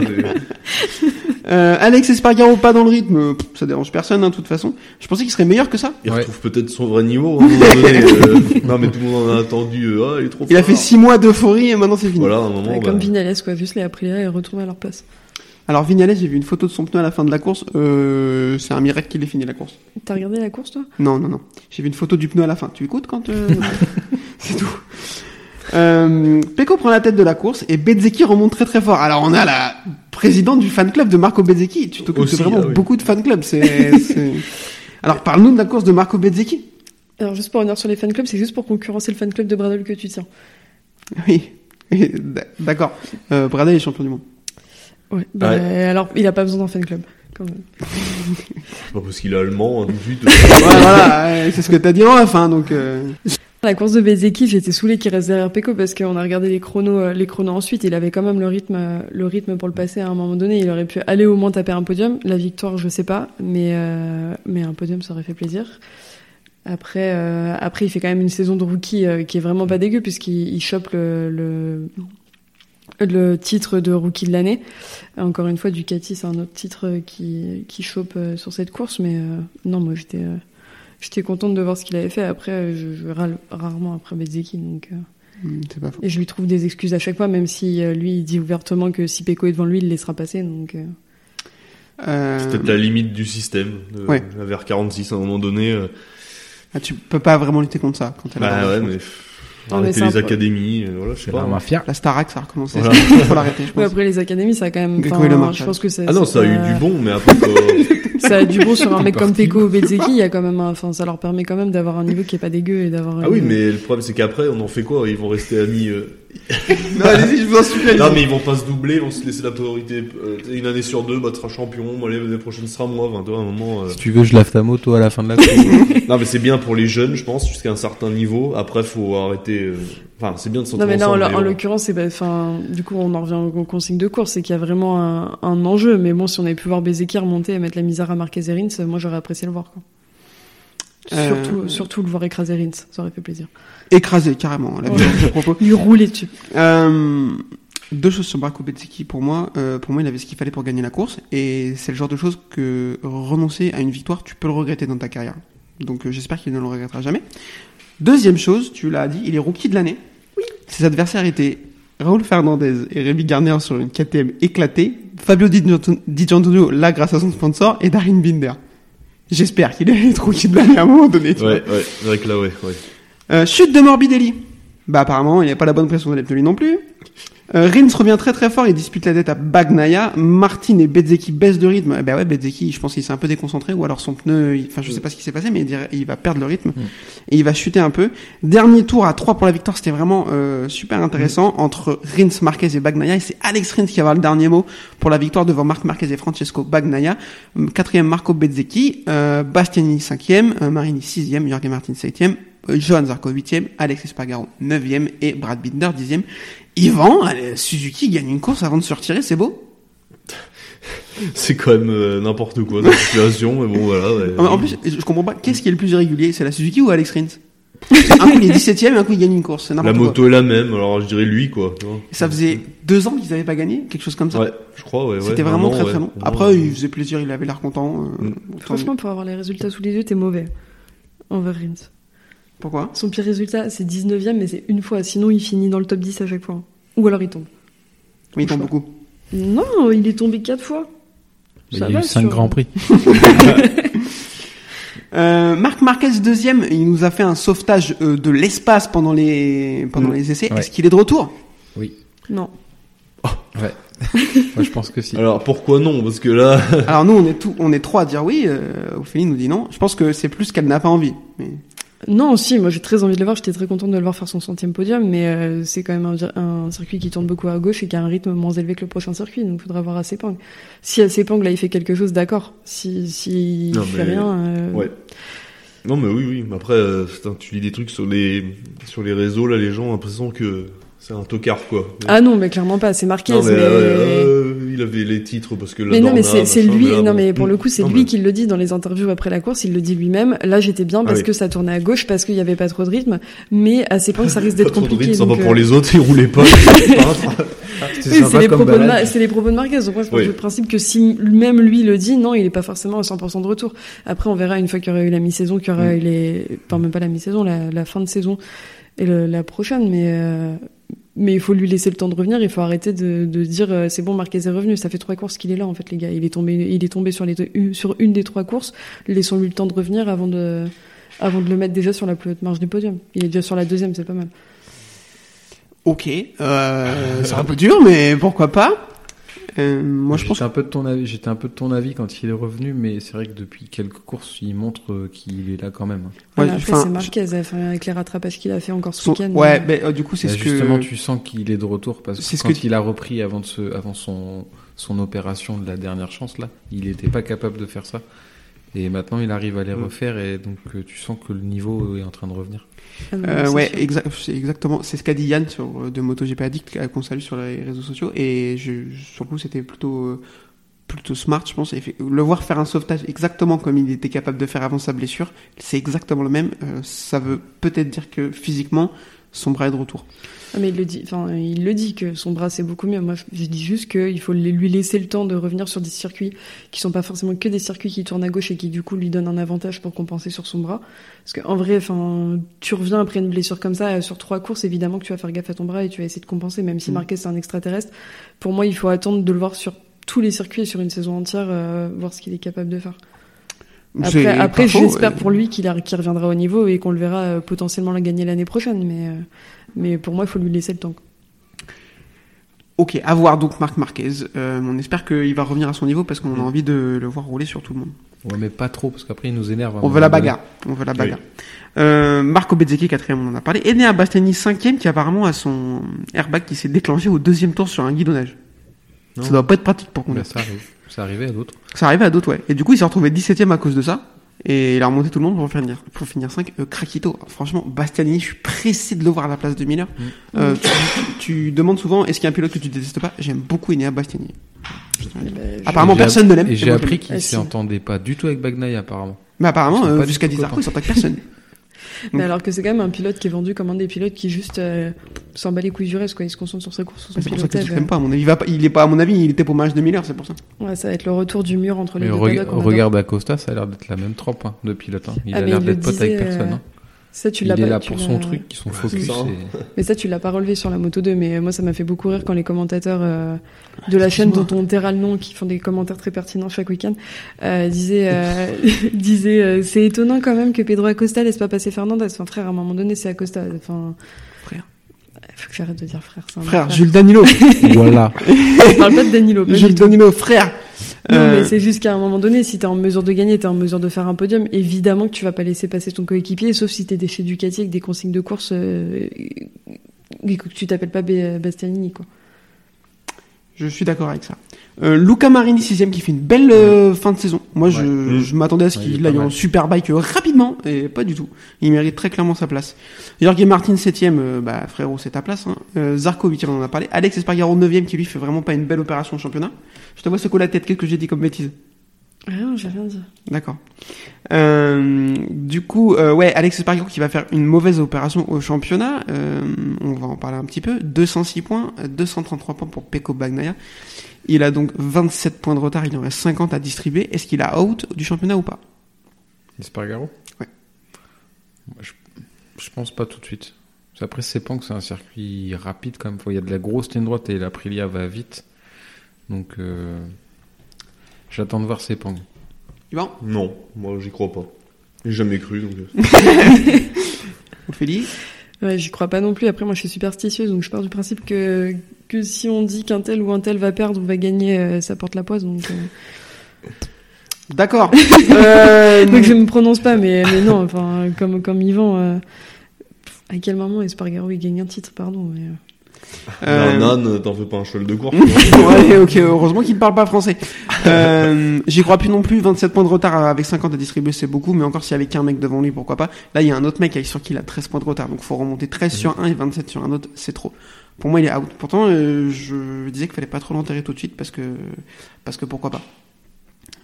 Euh, Alex Espargaro pas dans le rythme, pff, ça dérange personne, hein, de toute façon. Je pensais qu'il serait meilleur que ça. Il Ouais. retrouve peut-être son vrai niveau. à un moment donné, euh, non mais tout le monde en a attendu. euh, Ah il est trop. Il a fort. fait six mois d'euphorie et maintenant c'est fini. Voilà, à un moment. Ouais, bah, Comme Vinales, quoi. Juste les Aprilia et retourner à leur place. Alors Vignales, j'ai vu une photo de son pneu à la fin de la course, euh, c'est un miracle qu'il ait fini la course. T'as regardé la course, toi? Non, non, non. J'ai vu une photo du pneu à la fin. Tu écoutes quand euh... C'est tout. Euh, Pecco prend la tête de la course et Bezzecchi remonte très très fort. Alors on a la présidente du fan club de Marco Bezzecchi. Tu t'occupes vraiment ah oui. beaucoup de fan clubs. C'est, c'est- Alors parle-nous de la course de Marco Bezzecchi. Alors, juste pour revenir sur les fan clubs, c'est juste pour concurrencer le fan club de Bradle que tu tiens. Oui. D'accord. Euh, Bradley est champion du monde. Ouais. Bah, Ouais. alors, il a pas besoin d'un fan club. Quand même. c'est pas parce qu'il est allemand hein. Ouais, voilà, c'est ce que t'as dit en la fin. Donc euh, La course de Bezeki, j'étais saoulé qu'il reste derrière Pecco parce qu'on a regardé les chronos, euh, les chronos ensuite. Il avait quand même le rythme, euh, le rythme pour le passer à un moment donné. Il aurait pu aller au moins taper un podium. La victoire, je sais pas, mais euh, mais un podium, ça aurait fait plaisir. Après, après, il fait quand même une saison de rookie qui est vraiment pas dégueu puisqu'il il chope le, le titre de rookie de l'année. Encore une fois, Ducati, c'est un autre titre qui qui chope sur cette course, mais non, moi j'étais J'étais contente de voir ce qu'il avait fait. Après, euh, je, je râle rarement après Bezzeki, donc euh, hmm, c'est pas faux. et je lui trouve des excuses à chaque fois, même si euh, lui il dit ouvertement que si Pecco est devant lui, il le laissera passer. Donc euh, Euh, C'est peut-être la limite du système. De, Ouais. Vers 46 à un moment donné. euh, ah, tu peux pas vraiment lutter contre ça quand elle a bah la ouais, mais. Non, mais les académies, euh, voilà, je sais pas. la mafia. La Starac, ça a recommencé. Voilà. Il faut l'arrêter, je pense. ouais, après les académies, ça a quand même. Enfin, je pense que ça. Ah non, ça a eu du bon, mais après, Ça a du bon sur un mec comme. Pecco ou Bezzeki. Il y a quand même, un- enfin, ça leur permet quand même d'avoir un niveau qui est pas dégueu et d'avoir. Ah oui, mais le problème c'est qu'après, on en fait quoi? Ils vont rester amis. euh, non, allez-y, je vous en supplie. allez-y. Non, mais ils vont pas se doubler, ils vont se laisser la priorité. euh, une année sur deux, bah, tu seras champion. Moi, l'année prochaine sera moi. Enfin, toi, à un moment. euh, Si tu veux, je lave ta moto à la fin de la course. Non, mais c'est bien pour les jeunes, je pense, jusqu'à un certain niveau. Après, faut arrêter. Enfin, c'est bien de Non s'entendre mais là, en, ensemble, l'occurrence, c'est bah, enfin, du coup, on en revient aux consignes de course, c'est qu'il y a vraiment un, un enjeu. Mais bon, si on avait pu voir Bezeki remonter et mettre la misère à Marquez et Rins, moi j'aurais apprécié le voir. Quoi. Euh, Surtout, surtout le voir écraser Rins, ça aurait fait plaisir. Écrasé, carrément, la Ouais. propos. Lui rouler dessus. Euh, Deux choses sur Marco Bezzecchi pour moi. Euh, pour moi, il avait ce qu'il fallait pour gagner la course. Et c'est le genre de choses que renoncer à une victoire, tu peux le regretter dans ta carrière. Donc euh, j'espère qu'il ne le regrettera jamais. Deuxième chose, tu l'as dit, il est rookie de l'année. Oui. Ses adversaires étaient Raoul Fernandez et Rémi Garner sur une KTM éclatée. Fabio Di Gianton- Di Gianantonio là grâce à son sponsor. Et Darin Binder. J'espère qu'il est rookie de l'année à un moment donné. tu vois. Ouais, ouais, c'est vrai que là, ouais, ouais. Euh, chute de Morbidelli. Bah apparemment, il n'y a pas la bonne pression de lui non plus. Euh, Rins revient très très fort, il dispute la tête à Bagnaia. Martin et Bezzecchi baissent de rythme. Eh Ben ouais, Bezzecchi, je pense qu'il s'est un peu déconcentré. Ou alors son pneu, il- enfin je sais pas ce qui s'est passé, mais il, dirait- il va perdre le rythme. Et il va chuter un peu. Dernier tour à 3 pour la victoire, c'était vraiment euh, super intéressant. Entre Rins, Marquez et Bagnaia. Et c'est Alex Rins qui va avoir le dernier mot pour la victoire devant Marc Marquez et Francesco Bagnaia. Hum, Quatrième Marco Bezzecchi, euh, Bastiani cinquième, euh, Marini sixième, Jorge Martin septième, euh, Johan Zarco 8e, Alex Espargaro 9e et Brad Binder 10e. Yvan, Suzuki gagne une course avant de se retirer, c'est beau. C'est quand même euh, n'importe quoi dans la situation, mais bon, voilà. ouais. En plus, je comprends pas, qu'est-ce qui est le plus irrégulier C'est la Suzuki ou Alex Rins? Un coup il est 17 e un coup il gagne une course, c'est la n'importe quoi. moto est la même, alors je dirais lui, quoi. Ça faisait deux ans qu'ils avaient pas gagné, quelque chose comme ça? Ouais, je crois, ouais. C'était ouais, vraiment an, très ouais. très an, Après, ouais. il faisait plaisir, il avait l'air content. euh, Mm. Franchement, pour avoir les résultats sous les yeux, t'es mauvais. Envers Rins. Pourquoi Son pire résultat, c'est 19ème, mais c'est une fois. Sinon, il finit dans le top 10 à chaque fois. Ou alors il tombe. Mais il tombe beaucoup. Non, il est tombé quatre fois. Il y Ça a eu va, 5 sur- grands prix. Euh, Marc Marquez deuxième, il nous a fait un sauvetage euh, de l'espace pendant les pendant Mm. les essais. Ouais. Est-ce qu'il est de retour? Non. Ouais. Moi, je pense que si. Alors pourquoi non? Parce que là, Alors nous, on est tout, on est trois à dire oui. Euh, Ophélie nous dit non. Je pense que c'est plus qu'elle n'a pas envie. Mais... Non, si, moi j'ai très envie de le voir. J'étais très contente de le voir faire son centième podium, mais euh, c'est quand même un, circuit qui tourne beaucoup à gauche et qui a un rythme moins élevé que le prochain circuit. Donc, faudra voir à Sepang. Si à Sepang là il fait quelque chose, d'accord. Si si il fait rien, euh, ouais. Non mais oui, oui. Après, euh, putain, tu lis des trucs sur les sur les réseaux là, les gens ont l'impression que c'est un tocard quoi. Ah non, mais clairement pas. C'est Marquez. non mais, mais... euh, il avait les titres parce que Mais non, mais c'est lui. là, non, mais pour le coup, c'est lui mais- qui le dit dans les interviews après la course. Il le dit lui-même. Là, j'étais bien parce oui. que ça tournait à gauche, parce qu'il y avait pas trop de rythme. Mais à Sepang, ça risque d'être compliqué. rythme, sympa donc, pour euh, les autres, ils roulaient pas. c'est. Oui, c'est les, propos de c'est les propos de Marquez. Donc, moi, je pense Oui. le principe que si même lui le dit, non, il est pas forcément à 100% de retour. Après, on verra une fois qu'il y aura eu la mi-saison, qu'il y aura Mm. eu les, enfin, même pas la mi-saison, la, la fin de saison et la prochaine. Mais, euh, mais il faut lui laisser le temps de revenir. Il faut arrêter de, de dire, euh, c'est bon, Marquez est revenu. Ça fait trois courses qu'il est là, en fait, les gars. Il est tombé, il est tombé sur les sur une des trois courses. Laissons-lui le temps de revenir avant de, avant de le mettre déjà sur la plus haute marge du podium. Il est déjà sur la deuxième, c'est pas mal. Ok, euh, c'est un peu dur, mais pourquoi pas euh, Moi, je pense. J'étais un peu de ton avis. J'étais un peu de ton avis quand il est revenu, mais c'est vrai que depuis quelques courses, il montre qu'il est là quand même. Ouais, Voilà, après, c'est Marquez, enfin, avec les rattrapages qu'il a fait encore ce week-end. ouais, ben, euh, du coup, c'est Là, ce justement, que. tu sens qu'il est de retour parce C'est que ce quand que- il a repris avant de se, avant son, son opération de la dernière chance là, il n'était pas capable de faire ça. Et maintenant, il arrive à les Mm. refaire et donc euh, tu sens que le niveau est en train de revenir. Euh, c'est ouais, c'est exactement. C'est ce qu'a dit Yann sur euh, de MotoGP Addict euh, qu'on salue sur les réseaux sociaux et je, sur le coup c'était plutôt euh, plutôt smart, je pense. Et fait- le voir faire un sauvetage exactement comme il était capable de faire avant sa blessure, c'est exactement le même. Euh, ça veut peut-être dire que physiquement son bras est de retour. Ah, mais il le dit, enfin, il le dit que son bras c'est beaucoup mieux. Moi, je dis juste qu'il faut lui laisser le temps de revenir sur des circuits qui sont pas forcément que des circuits qui tournent à gauche et qui du coup lui donnent un avantage pour compenser sur son bras. Parce qu'en vrai, enfin, tu reviens après une blessure comme ça euh, sur trois courses, évidemment que tu vas faire gaffe à ton bras et tu vas essayer de compenser, même si Mm. Marquez c'est un extraterrestre. Pour moi, il faut attendre de le voir sur tous les circuits et sur une saison entière, euh, voir ce qu'il est capable de faire. Après, j'espère pour lui qu'il reviendra au niveau et qu'on le verra euh, potentiellement la gagner l'année prochaine. Mais, euh, mais pour moi, il faut lui laisser le temps. Ok, à voir donc Marc Marquez. Euh, on espère qu'il va revenir à son niveau parce qu'on a envie de le voir rouler sur tout le monde. Ouais, mais pas trop parce qu'après il nous énerve. un On veut la bagarre. On veut la bagarre. Euh, Marco Bezzecchi, quatrième, on en a parlé. Enea Bastiani, cinquième, qui apparemment a son airbag qui s'est déclenché au deuxième tour sur un guidonnage. Non. Ça doit pas être pratique pour conduire. ça arrive. Ça arrivait à d'autres. Ça arrivait à d'autres, ouais. Et du coup, il s'est retrouvé 17ème à cause de ça. Et il a remonté tout le monde pour finir, pour finir 5. Euh, Krakito, franchement, Bastiani, je suis pressé de le voir à la place de Miller. Mm. Euh, tu, tu demandes souvent, est-ce qu'il y a un pilote que tu détestes pas? J'aime beaucoup Enea Bastiani. Eh ben, Apparemment, personne ne l'aime. Et j'ai appris qu'il Ah, si. s'entendait pas du tout avec Bagnaia apparemment. Mais apparemment, euh, pas jusqu'à du tout 10 Zarco, contents. il s'entend avec personne. Mais alors que c'est quand même un pilote qui est vendu comme un des pilotes qui juste, euh, s'en bat les couilles du reste, quoi. Il se concentre sur sa course, sur son C'est pour ça que je pilotage. l'aime pas. À mon avis, il, va pas, il est pas, à mon avis, il était pour match de Miller, c'est pour ça. Ouais, ça va être le retour du mur entre les Mais deux adore. regarde Acosta, ça a l'air d'être la même trempe hein, de pilote. hein. Il Ah, a l'air d'être pote avec personne. euh, hein. Ça, tu Il l'as est pas- là pour son truc, qui sont focus. ça. et- Mais ça, tu l'as pas relevé sur la moto 2, mais moi, ça m'a fait beaucoup rire quand les commentateurs euh, de la chaîne dont on taira le nom, qui font des commentaires très pertinents chaque week-end, euh, disaient, euh, disaient euh, c'est étonnant quand même que Pedro Acosta laisse pas passer Fernandez. Enfin, frère, à un moment donné, c'est Acosta. Enfin, Frère. Faut que j'arrête de dire frère. Frère, frère. Jules Danilo. voilà. Je parle pas de Danilo. Jules. Danilo, frère. Non, Euh, mais c'est juste qu'à un moment donné, si t'es en mesure de gagner, t'es en mesure de faire un podium, évidemment que tu vas pas laisser passer ton coéquipier, sauf si t'es des chez Ducati avec des consignes de course euh, et que tu t'appelles pas Bastianini, quoi. Je suis d'accord avec ça. Euh, Luca Marini, sixième, qui fait une belle euh, fin de saison. Moi, je, je m'attendais à ce Ouais, qu'il aille en superbike euh, rapidement, et pas du tout. Il mérite très clairement sa place. Jorge Martin, septième, euh, bah, frérot, c'est ta place. Hein. Euh, Zarco, huitième, on en a parlé. Alex Espargaro, neuvième, qui lui fait vraiment pas une belle opération au championnat. Je te vois secouer la tête, qu'est-ce que j'ai dit comme bêtise? Ah non, j'ai rien dit. D'accord. Euh, du coup, euh, ouais, Alex Espargaro qui va faire une mauvaise opération au championnat. Euh, on va en parler un petit peu. 206 points, 233 points pour Peko Bagnaia. Il a donc 27 points de retard. Il en reste 50 à distribuer. Est-ce qu'il a out du championnat ou pas? Espargaro Ouais. Je, je pense pas tout de suite. Parce qu'Après, Sepang, c'est un circuit rapide quand même. Il y a de la grosse ligne droite et l'Aprilia va vite. Donc, euh, j'attends de voir Sepang. Yvan Non, moi j'y crois pas. J'ai jamais cru donc. euh, Ophélie Ouais, j'y crois pas non plus. Après, moi, je suis superstitieuse, donc je pars du principe que, que si on dit qu'un tel ou un tel va perdre ou va gagner, euh, ça porte la poisse, donc, euh, D'accord. Euh, donc je me prononce pas, mais, mais non, enfin, comme, comme Yvan, euh, à quel moment Espargaro il gagne un titre, pardon, mais, euh, Un âne, t'en fais pas un cheval de course. ouais, ok, heureusement qu'il ne parle pas français. Euh, J'y crois plus non plus, 27 points de retard avec 50 à distribuer, c'est beaucoup, mais encore s'il y avait qu'un mec devant lui, pourquoi pas. Là, il y a un autre mec sur qui il a 13 points de retard, donc faut remonter 13 sur un et 27 sur un autre, c'est trop. Pour moi, il est out. Pourtant, euh, je disais qu'il fallait pas trop l'enterrer tout de suite parce que, parce que pourquoi pas.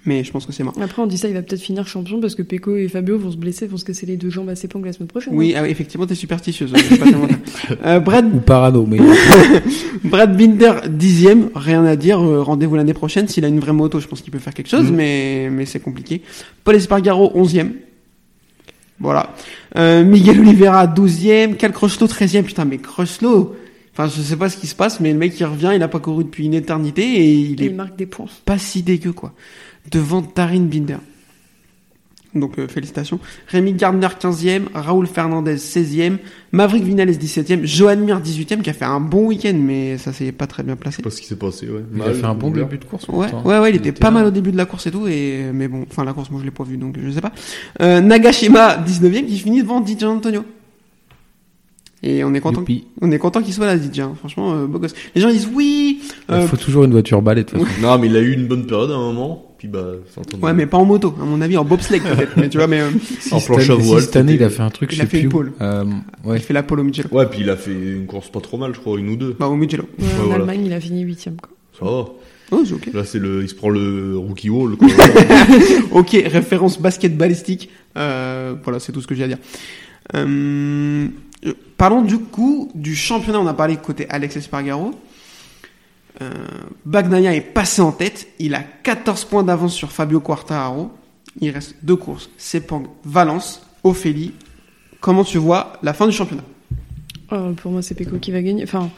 Mais je pense que c'est mort. Après, on dit ça, il va peut-être finir champion parce que Peko et Fabio vont se blesser, vont se casser les deux jambes à Sepang la semaine prochaine. Oui, ah effectivement, t'es superstitieuse. pas euh, Brad, Ou parano, mais Brad Binder, dixième, rien à dire, euh, rendez-vous l'année prochaine. S'il a une vraie moto, je pense qu'il peut faire quelque chose, Mhm. mais, mais c'est compliqué. Paul Espargaro, onzième. Voilà. Euh, Miguel Oliveira, douzième. Cal Crutchlow, treizième. Putain, mais Crutchlow, enfin, je sais pas ce qui se passe, mais le mec, il revient, il a pas couru depuis une éternité et il Et est il marque des points. pas si dégueu, quoi. Devant Tarin Binder. Donc, euh, félicitations. Rémi Gardner, 15e. Raoul Fernandez, 16e. Maverick Vinales, 17e. Johan Mir, 18e, qui a fait un bon week-end, mais ça s'est pas très bien placé. Je sais pas ce qui s'est passé, ouais. il a fait un bon début de course. Ouais, pourtant. ouais, ouais, il était pas là. mal au début de la course et tout, et, mais bon, enfin, la course, moi, je l'ai pas vu, donc je sais pas. Euh, Nagashima, 19e, qui finit devant DJ Antonio. Et on est content, Youpi. on est content qu'il soit là, DJ, hein. franchement, euh, beau gosse. Les gens disent oui, Il faut toujours une voiture balai de toute façon. Non, mais il a eu une bonne période à un moment. Puis bah, ouais, mais pas en moto, à mon avis, en bobsleigh peut-être, mais tu vois, mais euh, en planche cette à année- voile. si cette année, il a fait un truc, Il je a sais plus. pole. Euh, ouais. il fait la pole au Mugello. Ouais, puis il a fait une course pas trop mal, je crois, une ou deux. Bah, au Mugello. Ouais, en voilà. Allemagne, il a fini huitième, quoi. Ça va. Oh, c'est ok. Là, c'est le, il se prend le rookie wall. Quoi. Ok, référence basketballistique. Euh, voilà, c'est tout ce que j'ai à dire. Euh, parlons du coup du championnat. On a parlé côté Alex Espargaro. Euh, Bagnaia est passé en tête. Il a 14 points d'avance sur Fabio Quartararo. Il reste deux courses. Sepang, Valence, Ophélie. Comment tu vois la fin du championnat? Oh, pour moi, c'est Peko qui va gagner. Enfin,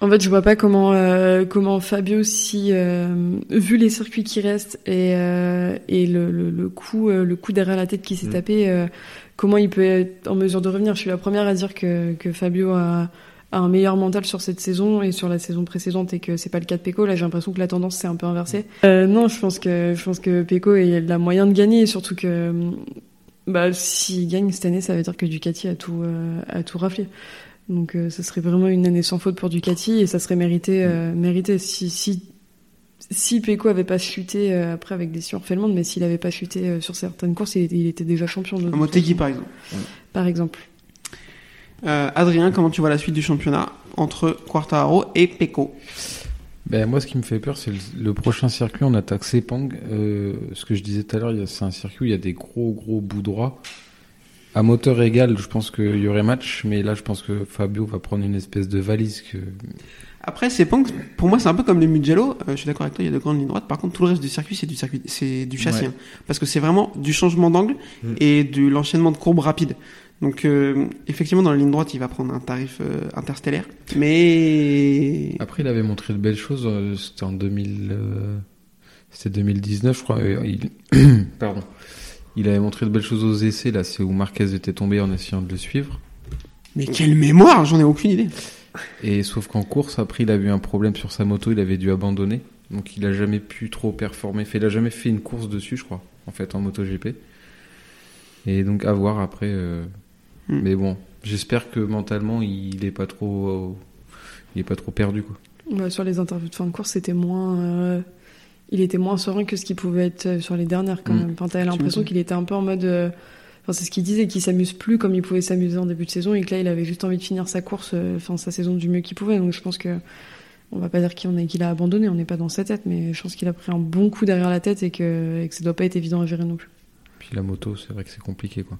en fait, je vois pas comment euh, comment Fabio, si euh, vu les circuits qui restent et euh, et le, le, le coup euh, le coup derrière la tête qui s'est Mm. tapé, euh, comment il peut être en mesure de revenir? Je suis la première à dire que que Fabio a a un meilleur mental sur cette saison et sur la saison précédente et que c'est pas le cas de Peko. Là, j'ai l'impression que la tendance s'est un peu inversée. Euh, non, je pense que je pense que Peko il a moyen de gagner et surtout que bah s'il gagne cette année, ça veut dire que Ducati a tout euh, a tout raflé. Donc euh, ça serait vraiment une année sans faute pour Ducati et ça serait mérité euh, mérité si si si Peko avait pas chuté euh, après avec des surfellements mais s'il avait pas chuté euh, sur certaines courses, il était, il était déjà champion de Motegi, par exemple. par exemple. Euh, Adrien, comment tu vois la suite du championnat entre Quartararo et Pecco Ben, moi, ce qui me fait peur, c'est le, le prochain circuit. On attaque Sepang. Euh, ce que je disais tout à l'heure, c'est un circuit où il y a des gros, gros bouts droits. À moteur égal, je pense qu'il y aurait match, mais là, je pense que Fabio va prendre une espèce de valise que. Après, Sepang, pour moi, c'est un peu comme le Mugello. Euh, je suis d'accord avec toi, il y a de grandes lignes droites. Par contre, tout le reste du circuit, c'est du circuit, c'est du châssis. Ouais. hein. parce que c'est vraiment du changement d'angle Mm. et de l'enchaînement de courbes rapides. Donc, euh, effectivement, dans la ligne droite, il va prendre un tarif euh, interstellaire. Mais Après, il avait montré de belles choses. euh, C'était en 2000. euh, C'était 2019, je crois. Il... Pardon. Il avait montré de belles choses aux essais. Là, c'est où Marquez était tombé en essayant de le suivre. mais quelle mémoire J'en ai aucune idée. Et sauf qu'en course, après, il a eu un problème sur sa moto. Il avait dû abandonner. Donc, il a jamais pu trop performer. Fait, il a jamais fait une course dessus, je crois. En fait, en MotoGP. Et donc, à voir après. Hmm. Mais bon, j'espère que mentalement, il est pas trop. euh, Il est pas trop perdu, quoi. Ouais, sur les interviews de fin de course, c'était moins. euh, Il était moins serein que ce qu'il pouvait être euh, sur les dernières quand Mm. même. Enfin, t'avais l'impression qu'il était un peu en mode. euh, Enfin, c'est ce qu'il disait, qu'il s'amuse plus comme il pouvait s'amuser en début de saison et que là, il avait juste envie de finir sa course, enfin sa saison du mieux qu'il pouvait. Donc, je pense que on va pas dire qu'il a abandonné, on n'est pas dans sa tête, mais je pense qu'il a pris un bon coup derrière la tête et que, et que ça doit pas être évident à gérer non plus. Puis la moto, c'est vrai que c'est compliqué, quoi.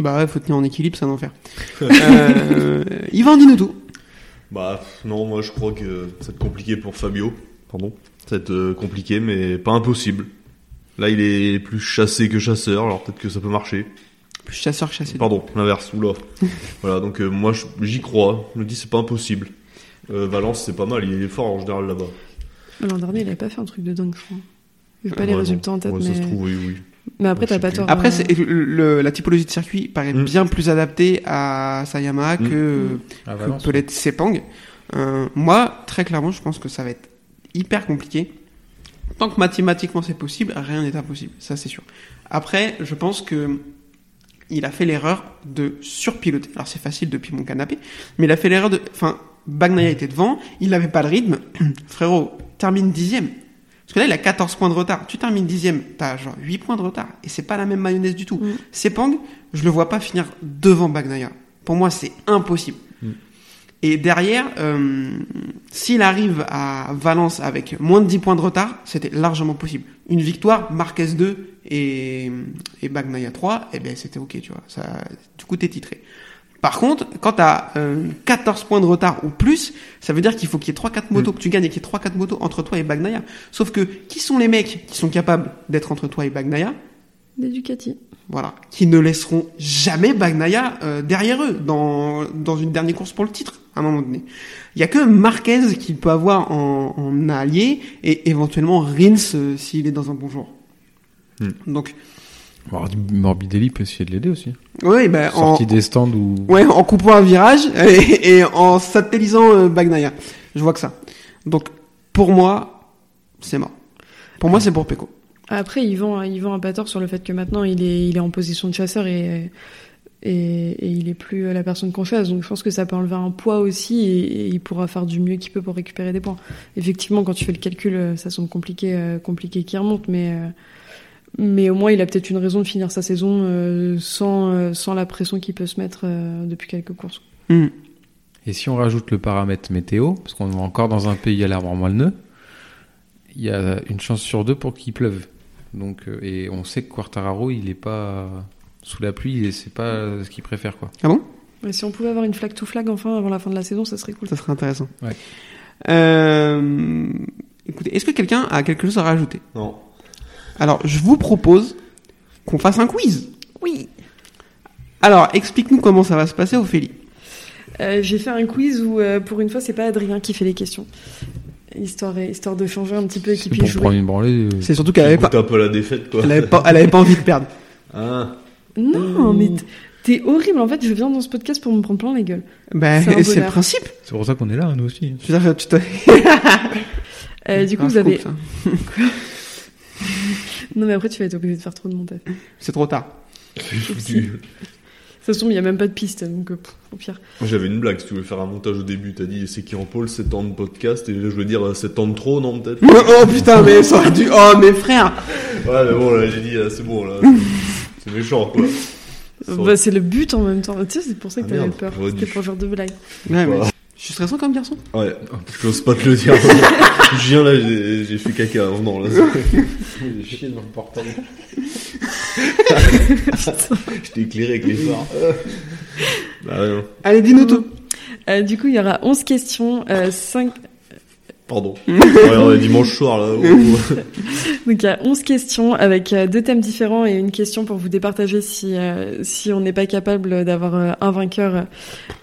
Bah ouais, faut tenir en équilibre, c'est un enfer. euh, Yvan, dis-nous tout. Bah non, moi je crois que ça va être compliqué pour Fabio. Pardon. Ça va être euh, compliqué, mais pas impossible. Là, il est plus chassé que chasseur, alors peut-être que ça peut marcher. Plus chasseur que chassé. Pardon, l'inverse, oula. voilà, donc euh, moi j'y crois. Je me dis c'est pas impossible. Euh, Valence, c'est pas mal, il est fort en général là-bas. L'an dernier, il avait pas fait un truc de dingue, je crois. J'ai pas Ouais, les non. résultats en tête, Ouais, mais... Ça se trouve, oui, oui. Mais après, t'as je pas tort. Après, euh, c'est- le- le- la typologie de circuit paraît Mm. bien plus adaptée à Sayama Mm. que, Valence, peut l'être Sepang. Euh, moi, très clairement, je pense que ça va être hyper compliqué. Tant que mathématiquement c'est possible, rien n'est impossible, ça c'est sûr. Après, je pense que il a fait l'erreur de surpiloter. Alors c'est facile depuis mon canapé, mais il a fait l'erreur de... Enfin, Bagnaia était devant, il n'avait pas le rythme. Frérot, termine dixième. Parce que là, il a 14 points de retard. Tu termines dixième, t'as genre 8 points de retard. Et c'est pas la même mayonnaise du tout. Mm. Sepang, je le vois pas finir devant Bagnaia. Pour moi, c'est impossible. Mm. Et derrière, euh, s'il arrive à Valence avec moins de 10 points de retard, c'était largement possible. Une victoire, Marquez 2 et, et Bagnaia 3, eh ben c'était ok, tu vois. Ça, du coup, t'es titré. Par contre, quand t'as euh, 14 points de retard ou plus, ça veut dire qu'il faut qu'il y ait 3-4 motos, que tu gagnes et qu'il y ait 3-4 motos entre toi et Bagnaia. Sauf que, qui sont les mecs qui sont capables d'être entre toi et Bagnaia Des Ducati. voilà, qui ne laisseront jamais Bagnaia euh, derrière eux dans, dans une dernière course pour le titre, à un moment donné. Il y a que Marquez qu'il peut avoir en, en allié et éventuellement Rins euh, s'il est dans un bon jour. Hmm. Donc, Morbidelli peut essayer de l'aider aussi. oui, ben, en, Sorti des stands ou. ouais, en coupant un virage et, et en satellisant euh, Bagnaia. Je vois que ça. Donc, pour moi, c'est mort. Pour moi, c'est pour Peko. Après, ils vont, ils vont à pas tort sur le fait que maintenant, il est, il est en position de chasseur et, et, et il est plus la personne qu'on chasse. Donc, je pense que ça peut enlever un poids aussi et, et il pourra faire du mieux qu'il peut pour récupérer des points. Effectivement, quand tu fais le calcul, euh, ça semble compliqué, euh, compliqué qu'il remonte, mais, euh, mais au moins, il a peut-être une raison de finir sa saison euh, sans, euh, sans la pression qu'il peut se mettre euh, depuis quelques courses. Hmm. Et si on rajoute le paramètre météo, parce qu'on est encore dans un pays à l'arbre moelleux, il y a une chance sur deux pour qu'il pleuve. Donc, euh, et on sait que Quartararo, il est pas sous la pluie, et c'est pas ce qu'il préfère, quoi. Ah bon? Et si on pouvait avoir une flag to flag enfin avant la fin de la saison, ça serait cool. Ça serait intéressant. Ouais. Euh, écoutez, est-ce que quelqu'un a quelque chose à rajouter? Non. Alors, je vous propose qu'on fasse un quiz. Oui. Alors, explique-nous comment ça va se passer, Ophélie. Euh, j'ai fait un quiz où, euh, pour une fois, c'est pas Adrien qui fait les questions. Histoire, histoire de changer un petit peu et C'est qu'il pour puisse prendre jouer. une branlée. euh, C'est surtout qu'elle avait pas, un peu la défaite, quoi. elle avait pas, elle avait pas envie de perdre. Ah. Non, mais t'es horrible. En fait, je viens dans ce podcast pour me prendre plein la gueule. Ben, C'est le principe. C'est pour ça qu'on est là, nous aussi. Je veux dire, tu te- Euh, du coup, vous avez. ça. Non, mais après, tu vas être obligé de faire trop de montage. C'est trop tard. Ça se tombe, il y a même pas de piste, donc euh, pff, au pire. J'avais une blague, si tu voulais faire un montage au début, t'as dit c'est qui en pôle, 7 ans de podcast, et je voulais dire euh, 7 ans de trop, non peut-être? Oh putain, mais ça aurait dû. Oh, mes frères. Ouais, mais bon, là, j'ai dit, euh, c'est bon, là. C'est méchant, quoi. Bah, c'est le but en même temps. Tu sais, c'est pour ça que Ah, t'avais peur. C'était pour le genre de blague. Ouais, mais. Je suis stressant comme garçon. Ouais, j'ose pas te le dire. je viens là, j'ai fait caca en venant, là. J'ai chié dans le portable. Je t'ai éclairé avec les phares. bah ouais, non. Allez, dis-nous tout. Euh, du coup, il y aura 11 questions, euh, 5... Pardon. ouais, on est dimanche soir là. Oh. Donc il y a 11 questions avec euh, deux thèmes différents et une question pour vous départager si euh, si on n'est pas capable d'avoir euh, un vainqueur euh,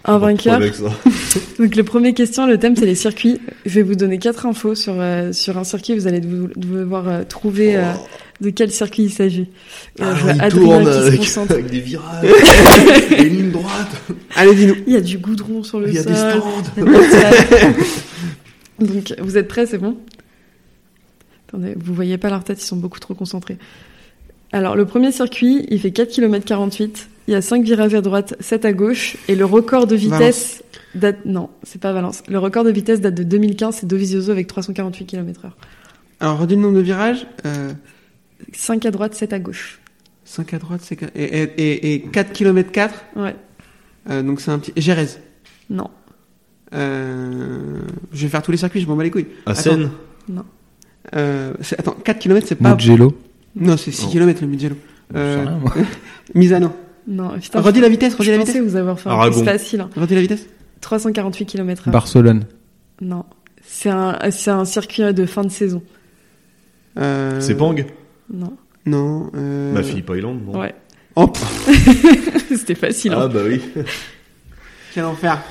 un vainqueur. Donc le premier question, le thème c'est les circuits. Je vais vous donner quatre infos sur euh, sur un circuit, vous allez dev- devoir euh, trouver euh, de quel circuit il s'agit. Ah, il tourne avec, des virages, des lignes droites, Allez, dis-nous. Il y a du goudron sur le il y a sol. des stands. Donc vous êtes prêts, c'est bon? Attendez, vous voyez pas leur tête, ils sont beaucoup trop concentrés. Alors le premier circuit, il fait 4 km 48, il y a 5 virages à droite, 7 à gauche et le record de vitesse date non, c'est pas Valence. Le record de vitesse date de 2015, c'est Dovizioso avec 348 km/h. Alors, redis le nombre de virages. Euh, 5 à droite, 7 à gauche. 5 à droite, c'est et, et, et 4 km 4. Ouais. Euh, donc c'est un petit. Gérèse. Non. Euh, je vais faire tous les circuits, je m'en bats les couilles. À Seine Euh, c'est- attends, 4 km, c'est pas. Mugello. Non, c'est 6 Non. km le Mugello. Euh, rien, moi. Misano. Non, putain. Redis je- la vitesse, redis je la vitesse. vous avoir fait un facile. hein. Redis la vitesse. 348 km/h. Barcelone. Non. C'est un, c'est un circuit de fin de saison. Euh, C'est Pang Non. Non. Euh... Ma fille Pailand, non Ouais. Oh, C'était facile. Ah Hein. bah oui. quel enfer.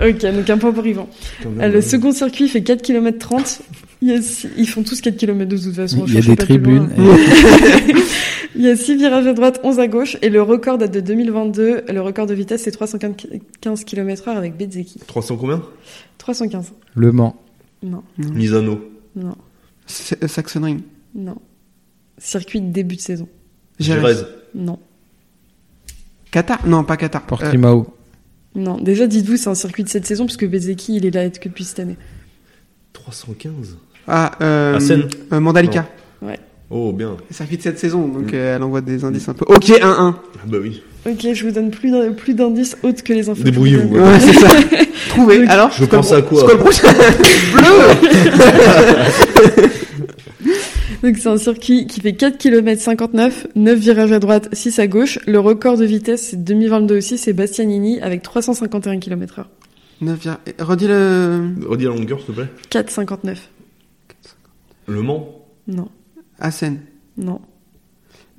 Ok, donc un point pour Yvan. Euh, le second circuit fait 4 km 30. Il y a six- Ils font tous 4 km de toute façon. Il y a des tribunes. loin. Il y a 6 virages à droite, 11 à gauche. Et le record date de 2022. Le record de vitesse, c'est 315 km heure avec Bezzeki. 300 combien? 315. Le Mans. Non, Misano. non, euh, Saxon Ring. non. Circuit de début de saison. Gérèse. Non. Qatar? Non, pas Qatar. Euh, Portimao. Non. Déjà, dites-vous, c'est un circuit de cette saison puisque Bezzeki, il est là que depuis cette année. 315 ah, euh, À Seine. euh, Mandalika. Oh bien. Ça fait de cette saison, donc Mm. euh, elle envoie des indices un peu. Ok, 1-1. Ah bah oui. Ok, je vous donne plus plus d'indices autres que les infos. Débrouillez-vous, ouais. Ouais, c'est ça. Trouvé. Donc, Alors, Je pense à quoi prochain Donc c'est un circuit qui fait 4 km 59, 9 virages à droite, 6 à gauche. Le record de vitesse c'est 2022 aussi, c'est Bastianini avec 351 km heure. 9, viens- Redis le. Redis la longueur s'il te plaît. 4,59. Le Mans. Non, Seine. non,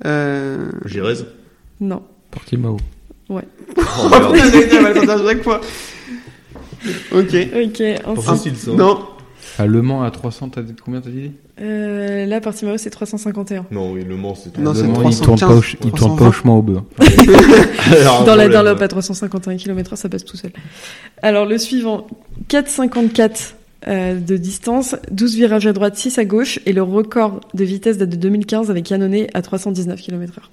Euh... Gérèse. non. Portimao. Oh Oh merde. Ok. Ok, ensuite, facile ça. hein. Non. À Le Mans à 300, t'as dit combien t'as dit euh, là, Portimao, c'est 351. Non, oui, Le Mans c'est tout. Non, il 315, tourne pas au, ch- il tourne pas 320. au chemin au beurre. Alors, Dans la Dunlop à 351 km heure, ça passe tout seul. Alors le suivant, 4,54 euh, de distance, 12 virages à droite, 6 à gauche, et le record de vitesse date de 2015 avec Yannone à 319 km heure.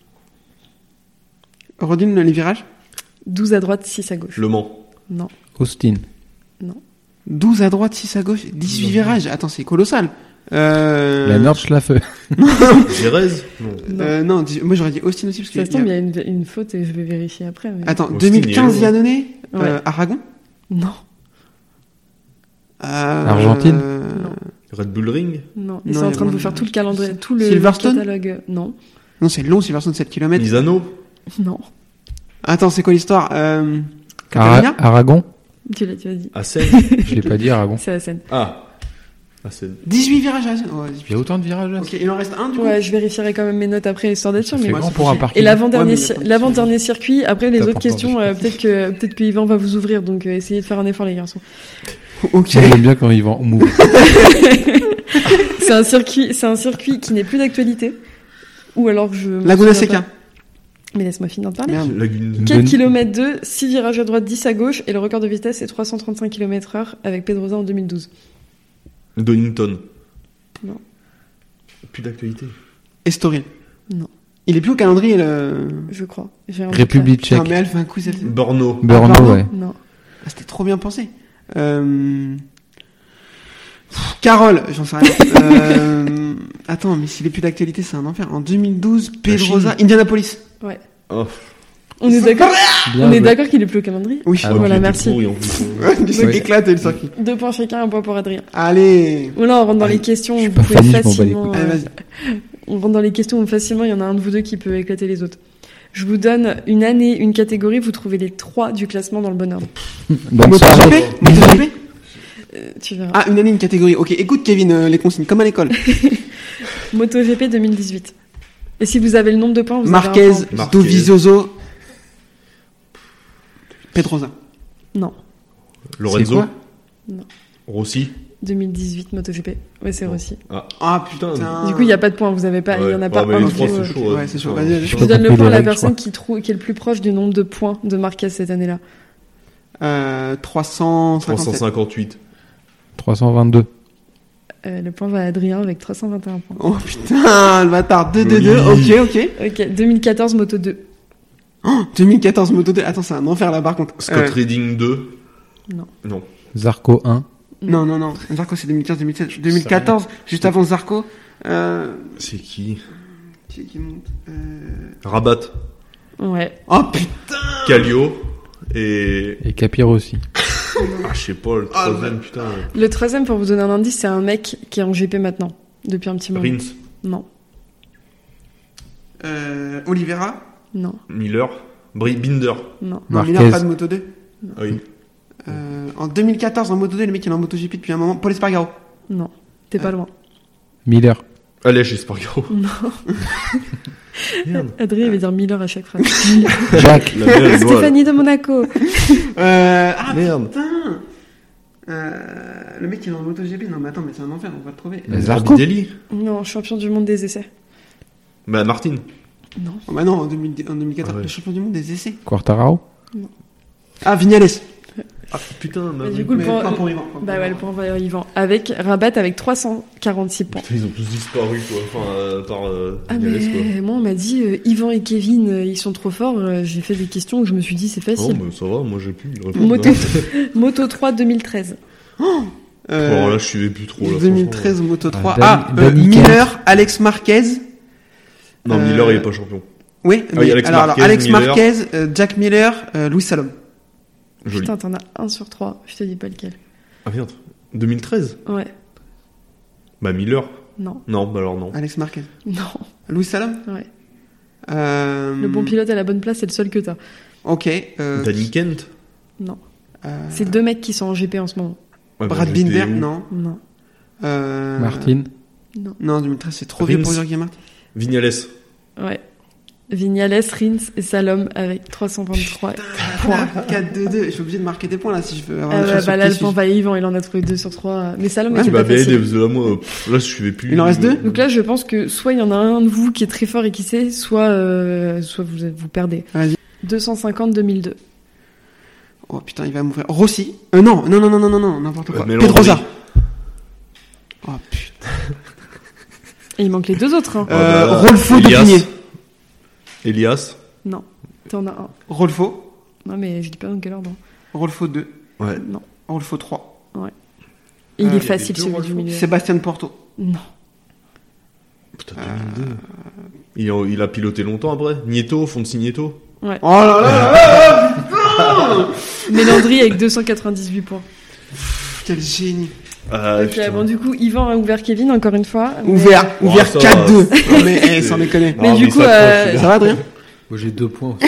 Redis le- les virages? 12 à droite, 6 à gauche. Le Mans. Non. Austin. 12 à droite, 6 à gauche, 18 virages. Attends, c'est colossal. Euh... La Nordschleife. Gérèse Non. Non. Euh, non, dis- moi j'aurais dit Austin aussi parce Ça que. se tombe, il y a une, une faute et je vais vérifier après. mais- Attends, Austin, 2015 il est Ouais. euh, Aragon Non, Euh, Argentine euh, Non. Red Bull Ring non. Ils Non, sont il y en a train de moins vous de- faire tout le calendrier, tout le Silverstone catalogue. Non, Non, c'est long, Silverstone 7 km. Misano non. Attends, c'est quoi l'histoire euh... Ara- Catalunya Aragon. Tu l'as, tu l'as dit. À Seine Je l'ai pas dit, Aragon. C'est scène. Ah À Seine. 18 virages à ouais, 18. Il y a autant de virages là Ok, il en reste un du coup Ouais, je vérifierai quand même mes notes après histoire d'être sûr. C'est Mais... Grand pour un parking. Et l'avant-dernier, Ouais, mais il y a ci- pas de l'avant-dernier circuit, après les T'as autres questions, euh, peut-être que, peut-être que Yvan va vous ouvrir, donc euh, essayez de faire un effort les garçons. Ok. J'aime bien quand ils vont move. C'est un circuit, c'est un circuit qui n'est plus d'actualité. Ou alors je. me Laguna souviens Seca. pas. Mais laisse-moi finir de parler. Merde. Lagune. 4 Bonne- km 2, 6 virages à droite, 10 à gauche, et le record de vitesse c'est 335 km heure avec Pedrosa en 2012. Donington. Non. Plus d'actualité. Estoril. Non. Il est plus au calendrier le. Je crois. République tchèque. mais elle fait un coup. Brno, pardon. ouais. Non. Ah, C'était trop bien pensé. Euh... pff, Carole, j'en sais rien. euh... Attends, mais s'il est plus d'actualité, c'est un enfer. En 2012, Pedrosa, Indianapolis. Oh, On est d'accord Bien On est joué. d'accord qu'il est plus au calendrier Oui. Ah, ouais, voilà, merci. pourri, en plus. Ouais, Ouais. éclate le circuit. Deux points chacun, un point pour Adrien. Allez. Ou là, on rentre dans Allez, les questions, je suis vous pas pouvez Fanny, je m'en bats les facilement. Allez, euh, vas-y. on rentre dans les questions où facilement, il y en a un de vous deux qui peut éclater les autres. Je vous donne une année, une catégorie, vous trouvez les trois du classement dans le bon ordre. Bonne soirée. MotoGP MotoGP Euh, tu verras. Ah, une année, une catégorie. Ok, écoute Kevin, euh, les consignes, comme à l'école. MotoGP 2018. Et si vous avez le nombre de points, vous Marquez, avez un point. Dovizioso, Pedrosa. Non, Lorenzo quoi? Non. Rossi 2018 MotoGP. Ouais, c'est aussi. Ah putain. Du coup, il n'y a pas de points, vous avez pas, il y en a pas Ah, un. les du trois, coup, c'est chaud. Ouais, c'est chaud. Vas-y, vas-y. Je vous pas donne le point à la je personne qui, trouve, qui est le plus proche du nombre de points de Marquez cette année-là. Euh, 357. 358. 322. Euh, le point va à Adrien avec 321 points. Oh putain, le bâtard. 2-2-2. Joli. Ok, ok. Ok, 2014 Moto 2. Oh, 2014 Moto 2. Attends, c'est un enfer là par contre. Scott Euh, Reading 2. Non. Non. Zarco 1. non, non, non. Zarco c'est 2015, 2016. 2014, juste avant Zarco. Euh, C'est qui qui est qui monte euh... Rabat. Ouais. Oh putain. Calio. Et. Et Capir aussi. Ah, je sais pas, le Ah, troisième, putain. Le troisième, pour vous donner un indice, c'est un mec qui est en GP maintenant. Depuis un petit moment. Rins. Non. Euh, Oliveira. Non. Miller. Bri Binder. Non. Miller, pas de Moto 2. Ah oui. Euh, en 2014, en Moto 2, le mec il est en MotoGP depuis un moment. Paul Espargaro. Non. T'es pas loin. Miller. Allez, chez Spargaro. Non. Merde. Adrien il va dire Miller à chaque phrase. Jacques. Stéphanie de Monaco. Euh, ah Merde. putain. Euh, le mec il est en MotoGP. Non mais attends, mais c'est un enfer, on va le trouver. Mais Zarco. Morbidelli. Non, champion du monde des essais. Bah, Martin. Non. Oh, bah non, en, 2000 en 2014, Ah ouais. le champion du monde des essais. Quartararo. Ah, Vignales. Ah, putain, bah, Mais du coup, le Mais point, pas pour Yvan, pour bah ouais, le point va à Yvan. Avec Rabat avec 346 points. Putain, ils ont tous disparu, quoi. Enfin, euh, par euh, Ah quoi. mais moi on m'a dit euh, Yvan et Kevin euh, ils sont trop forts. Euh, J'ai fait des questions où je me suis dit c'est Non, facile. mais ça va, moi j'ai pu le. Moto, Moto 3 2013. Alors Euh, là, je suivais plus trop, là. 2013 Moto 3. Ah, Ah, euh, Miller, Alex Marquez. Non, Euh, Miller, il est pas champion. Oui, Ah oui, mais- Alex alors, alors, Marquez, Alex Miller. Marquez, euh, Jack Miller, euh, Louis Salom. Joli. Putain t'en as un sur trois. Je te dis pas lequel. Ah merde. 2013 Ouais. Bah, Miller. Non. Non, bah alors non. Alex Marquez. Non. Louis Salom Ouais. euh, Le bon pilote à la bonne place c'est le seul que t'as. Ok. Euh, Danny Kent Non. euh, C'est deux mecs qui sont en GP en ce moment. Ouais, bah, Brad Binder, où non. Non. Euh, Martin. Non. Non, 2013, c'est trop vieux Rins. pour dire Martin. Vignales. Ouais. Vignales, Rins et Salom avec 323 points. 4-2-2. Je suis obligé de marquer des points là si je veux avoir Ah bah sur là, le point va à Yvan, il en a trouvé deux sur trois. Mais Salom Ouais, était Tu pas facile. parce que là, moi, pff, là, je suivais plus. Il en reste deux Donc là, je pense que soit il y en a un de vous qui est très fort et qui sait, soit, euh, soit vous, vous perdez. Vas-y. 250-2002. Oh putain, il va m'ouvrir. Rossi. Euh, non, non, non, non, non, non, non, n'importe quoi. Euh. Pedrosa. Oh putain. Et il manque les deux autres. Hein. Ah, Euh, bah, Rolfo de. Pigné. Elias. Non. T'en as un. Rolfo. Non, mais je dis pas dans quel ordre. Rolfo 2. Ouais. Non. Rolfo 3. Et il Ah, est facile, celui du Rolfo. milieu. Sébastien Porto. Non. Putain, 2002. Il, a, il a piloté longtemps après. Nieto, Fonsi Nieto. Oh là là, là Mélandry avec 298 points. Quel génie. Bon, du coup, Yvan a ouvert Kevin encore une fois. mais- Ouvert, ouvert ça 4-2. va. Non, mais, eh, sans déconner. Mais Ah, du mais coup, ça euh, Ça va, Adrien? Moi j'ai deux points.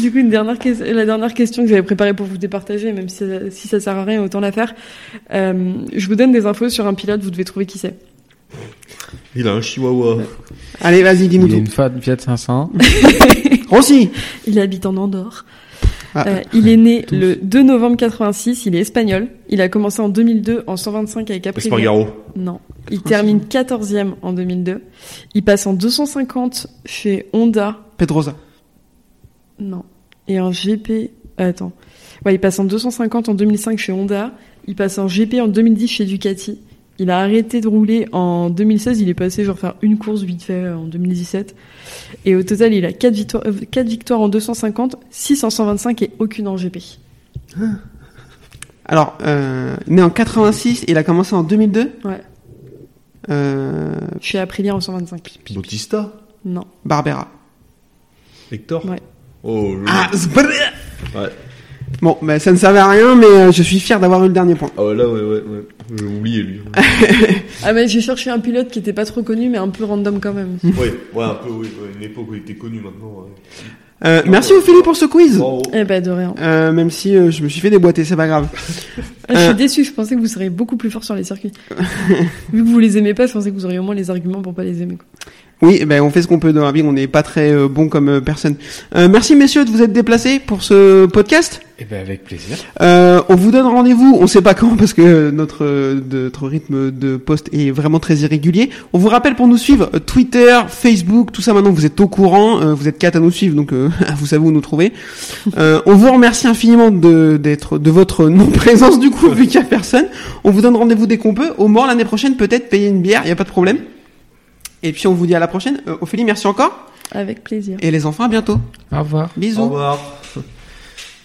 Du coup, une dernière que- la dernière question que j'avais préparée pour vous départager, même si, si ça sert à rien, autant la faire. Euh, je vous donne des infos sur un pilote, vous devez trouver qui c'est. Il a un chihuahua. Allez, vas-y, dis-nous Il a tout. une Fiat 500. Rossi. Il habite en Andorre. Ah. Euh, il est né le 2 novembre 86, il est espagnol. Il a commencé en 2002 en 125 avec Aprilia. Espargaro. Non. Il termine 14e en 2002. Il passe en 250 chez Honda. Pedrosa. Non. Et en GP. Attends. Ouais, il passe en 250 en 2005 chez Honda. Il passe en GP en 2010 chez Ducati. Il a arrêté de rouler en 2016. Il est passé genre faire une course vite fait euh, en 2017. Et au total, il a 4 victoires, 4 victoires en 250, 6 en 125 et aucune en GP. Alors, euh, né en 86 et il a commencé en 2002. Ouais. Euh, Chez Aprilia en 125. Bautista. Non. Barbera. Hector. Ouais. Oh, joli. Ah, Ouais. Bon, bah, ça ne servait à rien, mais euh, je suis fier d'avoir eu le dernier point. Ah ouais, là, ouais, ouais, ouais. J'ai oublié, lui. Ah mais j'ai cherché un pilote qui était pas trop connu mais un peu random quand même. ouais, ouais, un peu, oui. Ouais, une époque où il était connu maintenant. Ouais. Euh, merci Ophélie pour ce quiz. Bravo. Eh ben de rien. Euh, même si euh, je me suis fait déboîter, c'est pas grave. Ah, je Euh. suis déçu, je pensais que vous seriez beaucoup plus fort sur les circuits. Vu que vous les aimez pas, je pensais que vous auriez au moins les arguments pour pas les aimer. quoi. Oui, eh ben on fait ce qu'on peut dans la vie, on n'est pas très euh, bon comme euh, personne. Euh, merci messieurs de vous être déplacés pour ce podcast. Et ben avec plaisir. Euh, on vous donne rendez-vous, on sait pas quand parce que notre notre rythme de poste est vraiment très irrégulier. On vous rappelle pour nous suivre Twitter, Facebook, tout ça maintenant vous êtes au courant, euh, vous êtes quatre à nous suivre donc euh, vous savez où nous trouver. Euh, on vous remercie infiniment de d'être de votre non présence du coup vu qu'il y a personne. On vous donne rendez-vous dès qu'on peut. Au mort l'année prochaine peut-être payer une bière, il y a pas de problème. Et puis on vous dit à la prochaine. Euh, Ophélie, merci encore. Avec plaisir. Et les enfants à bientôt. Au revoir. Bisous. Au revoir.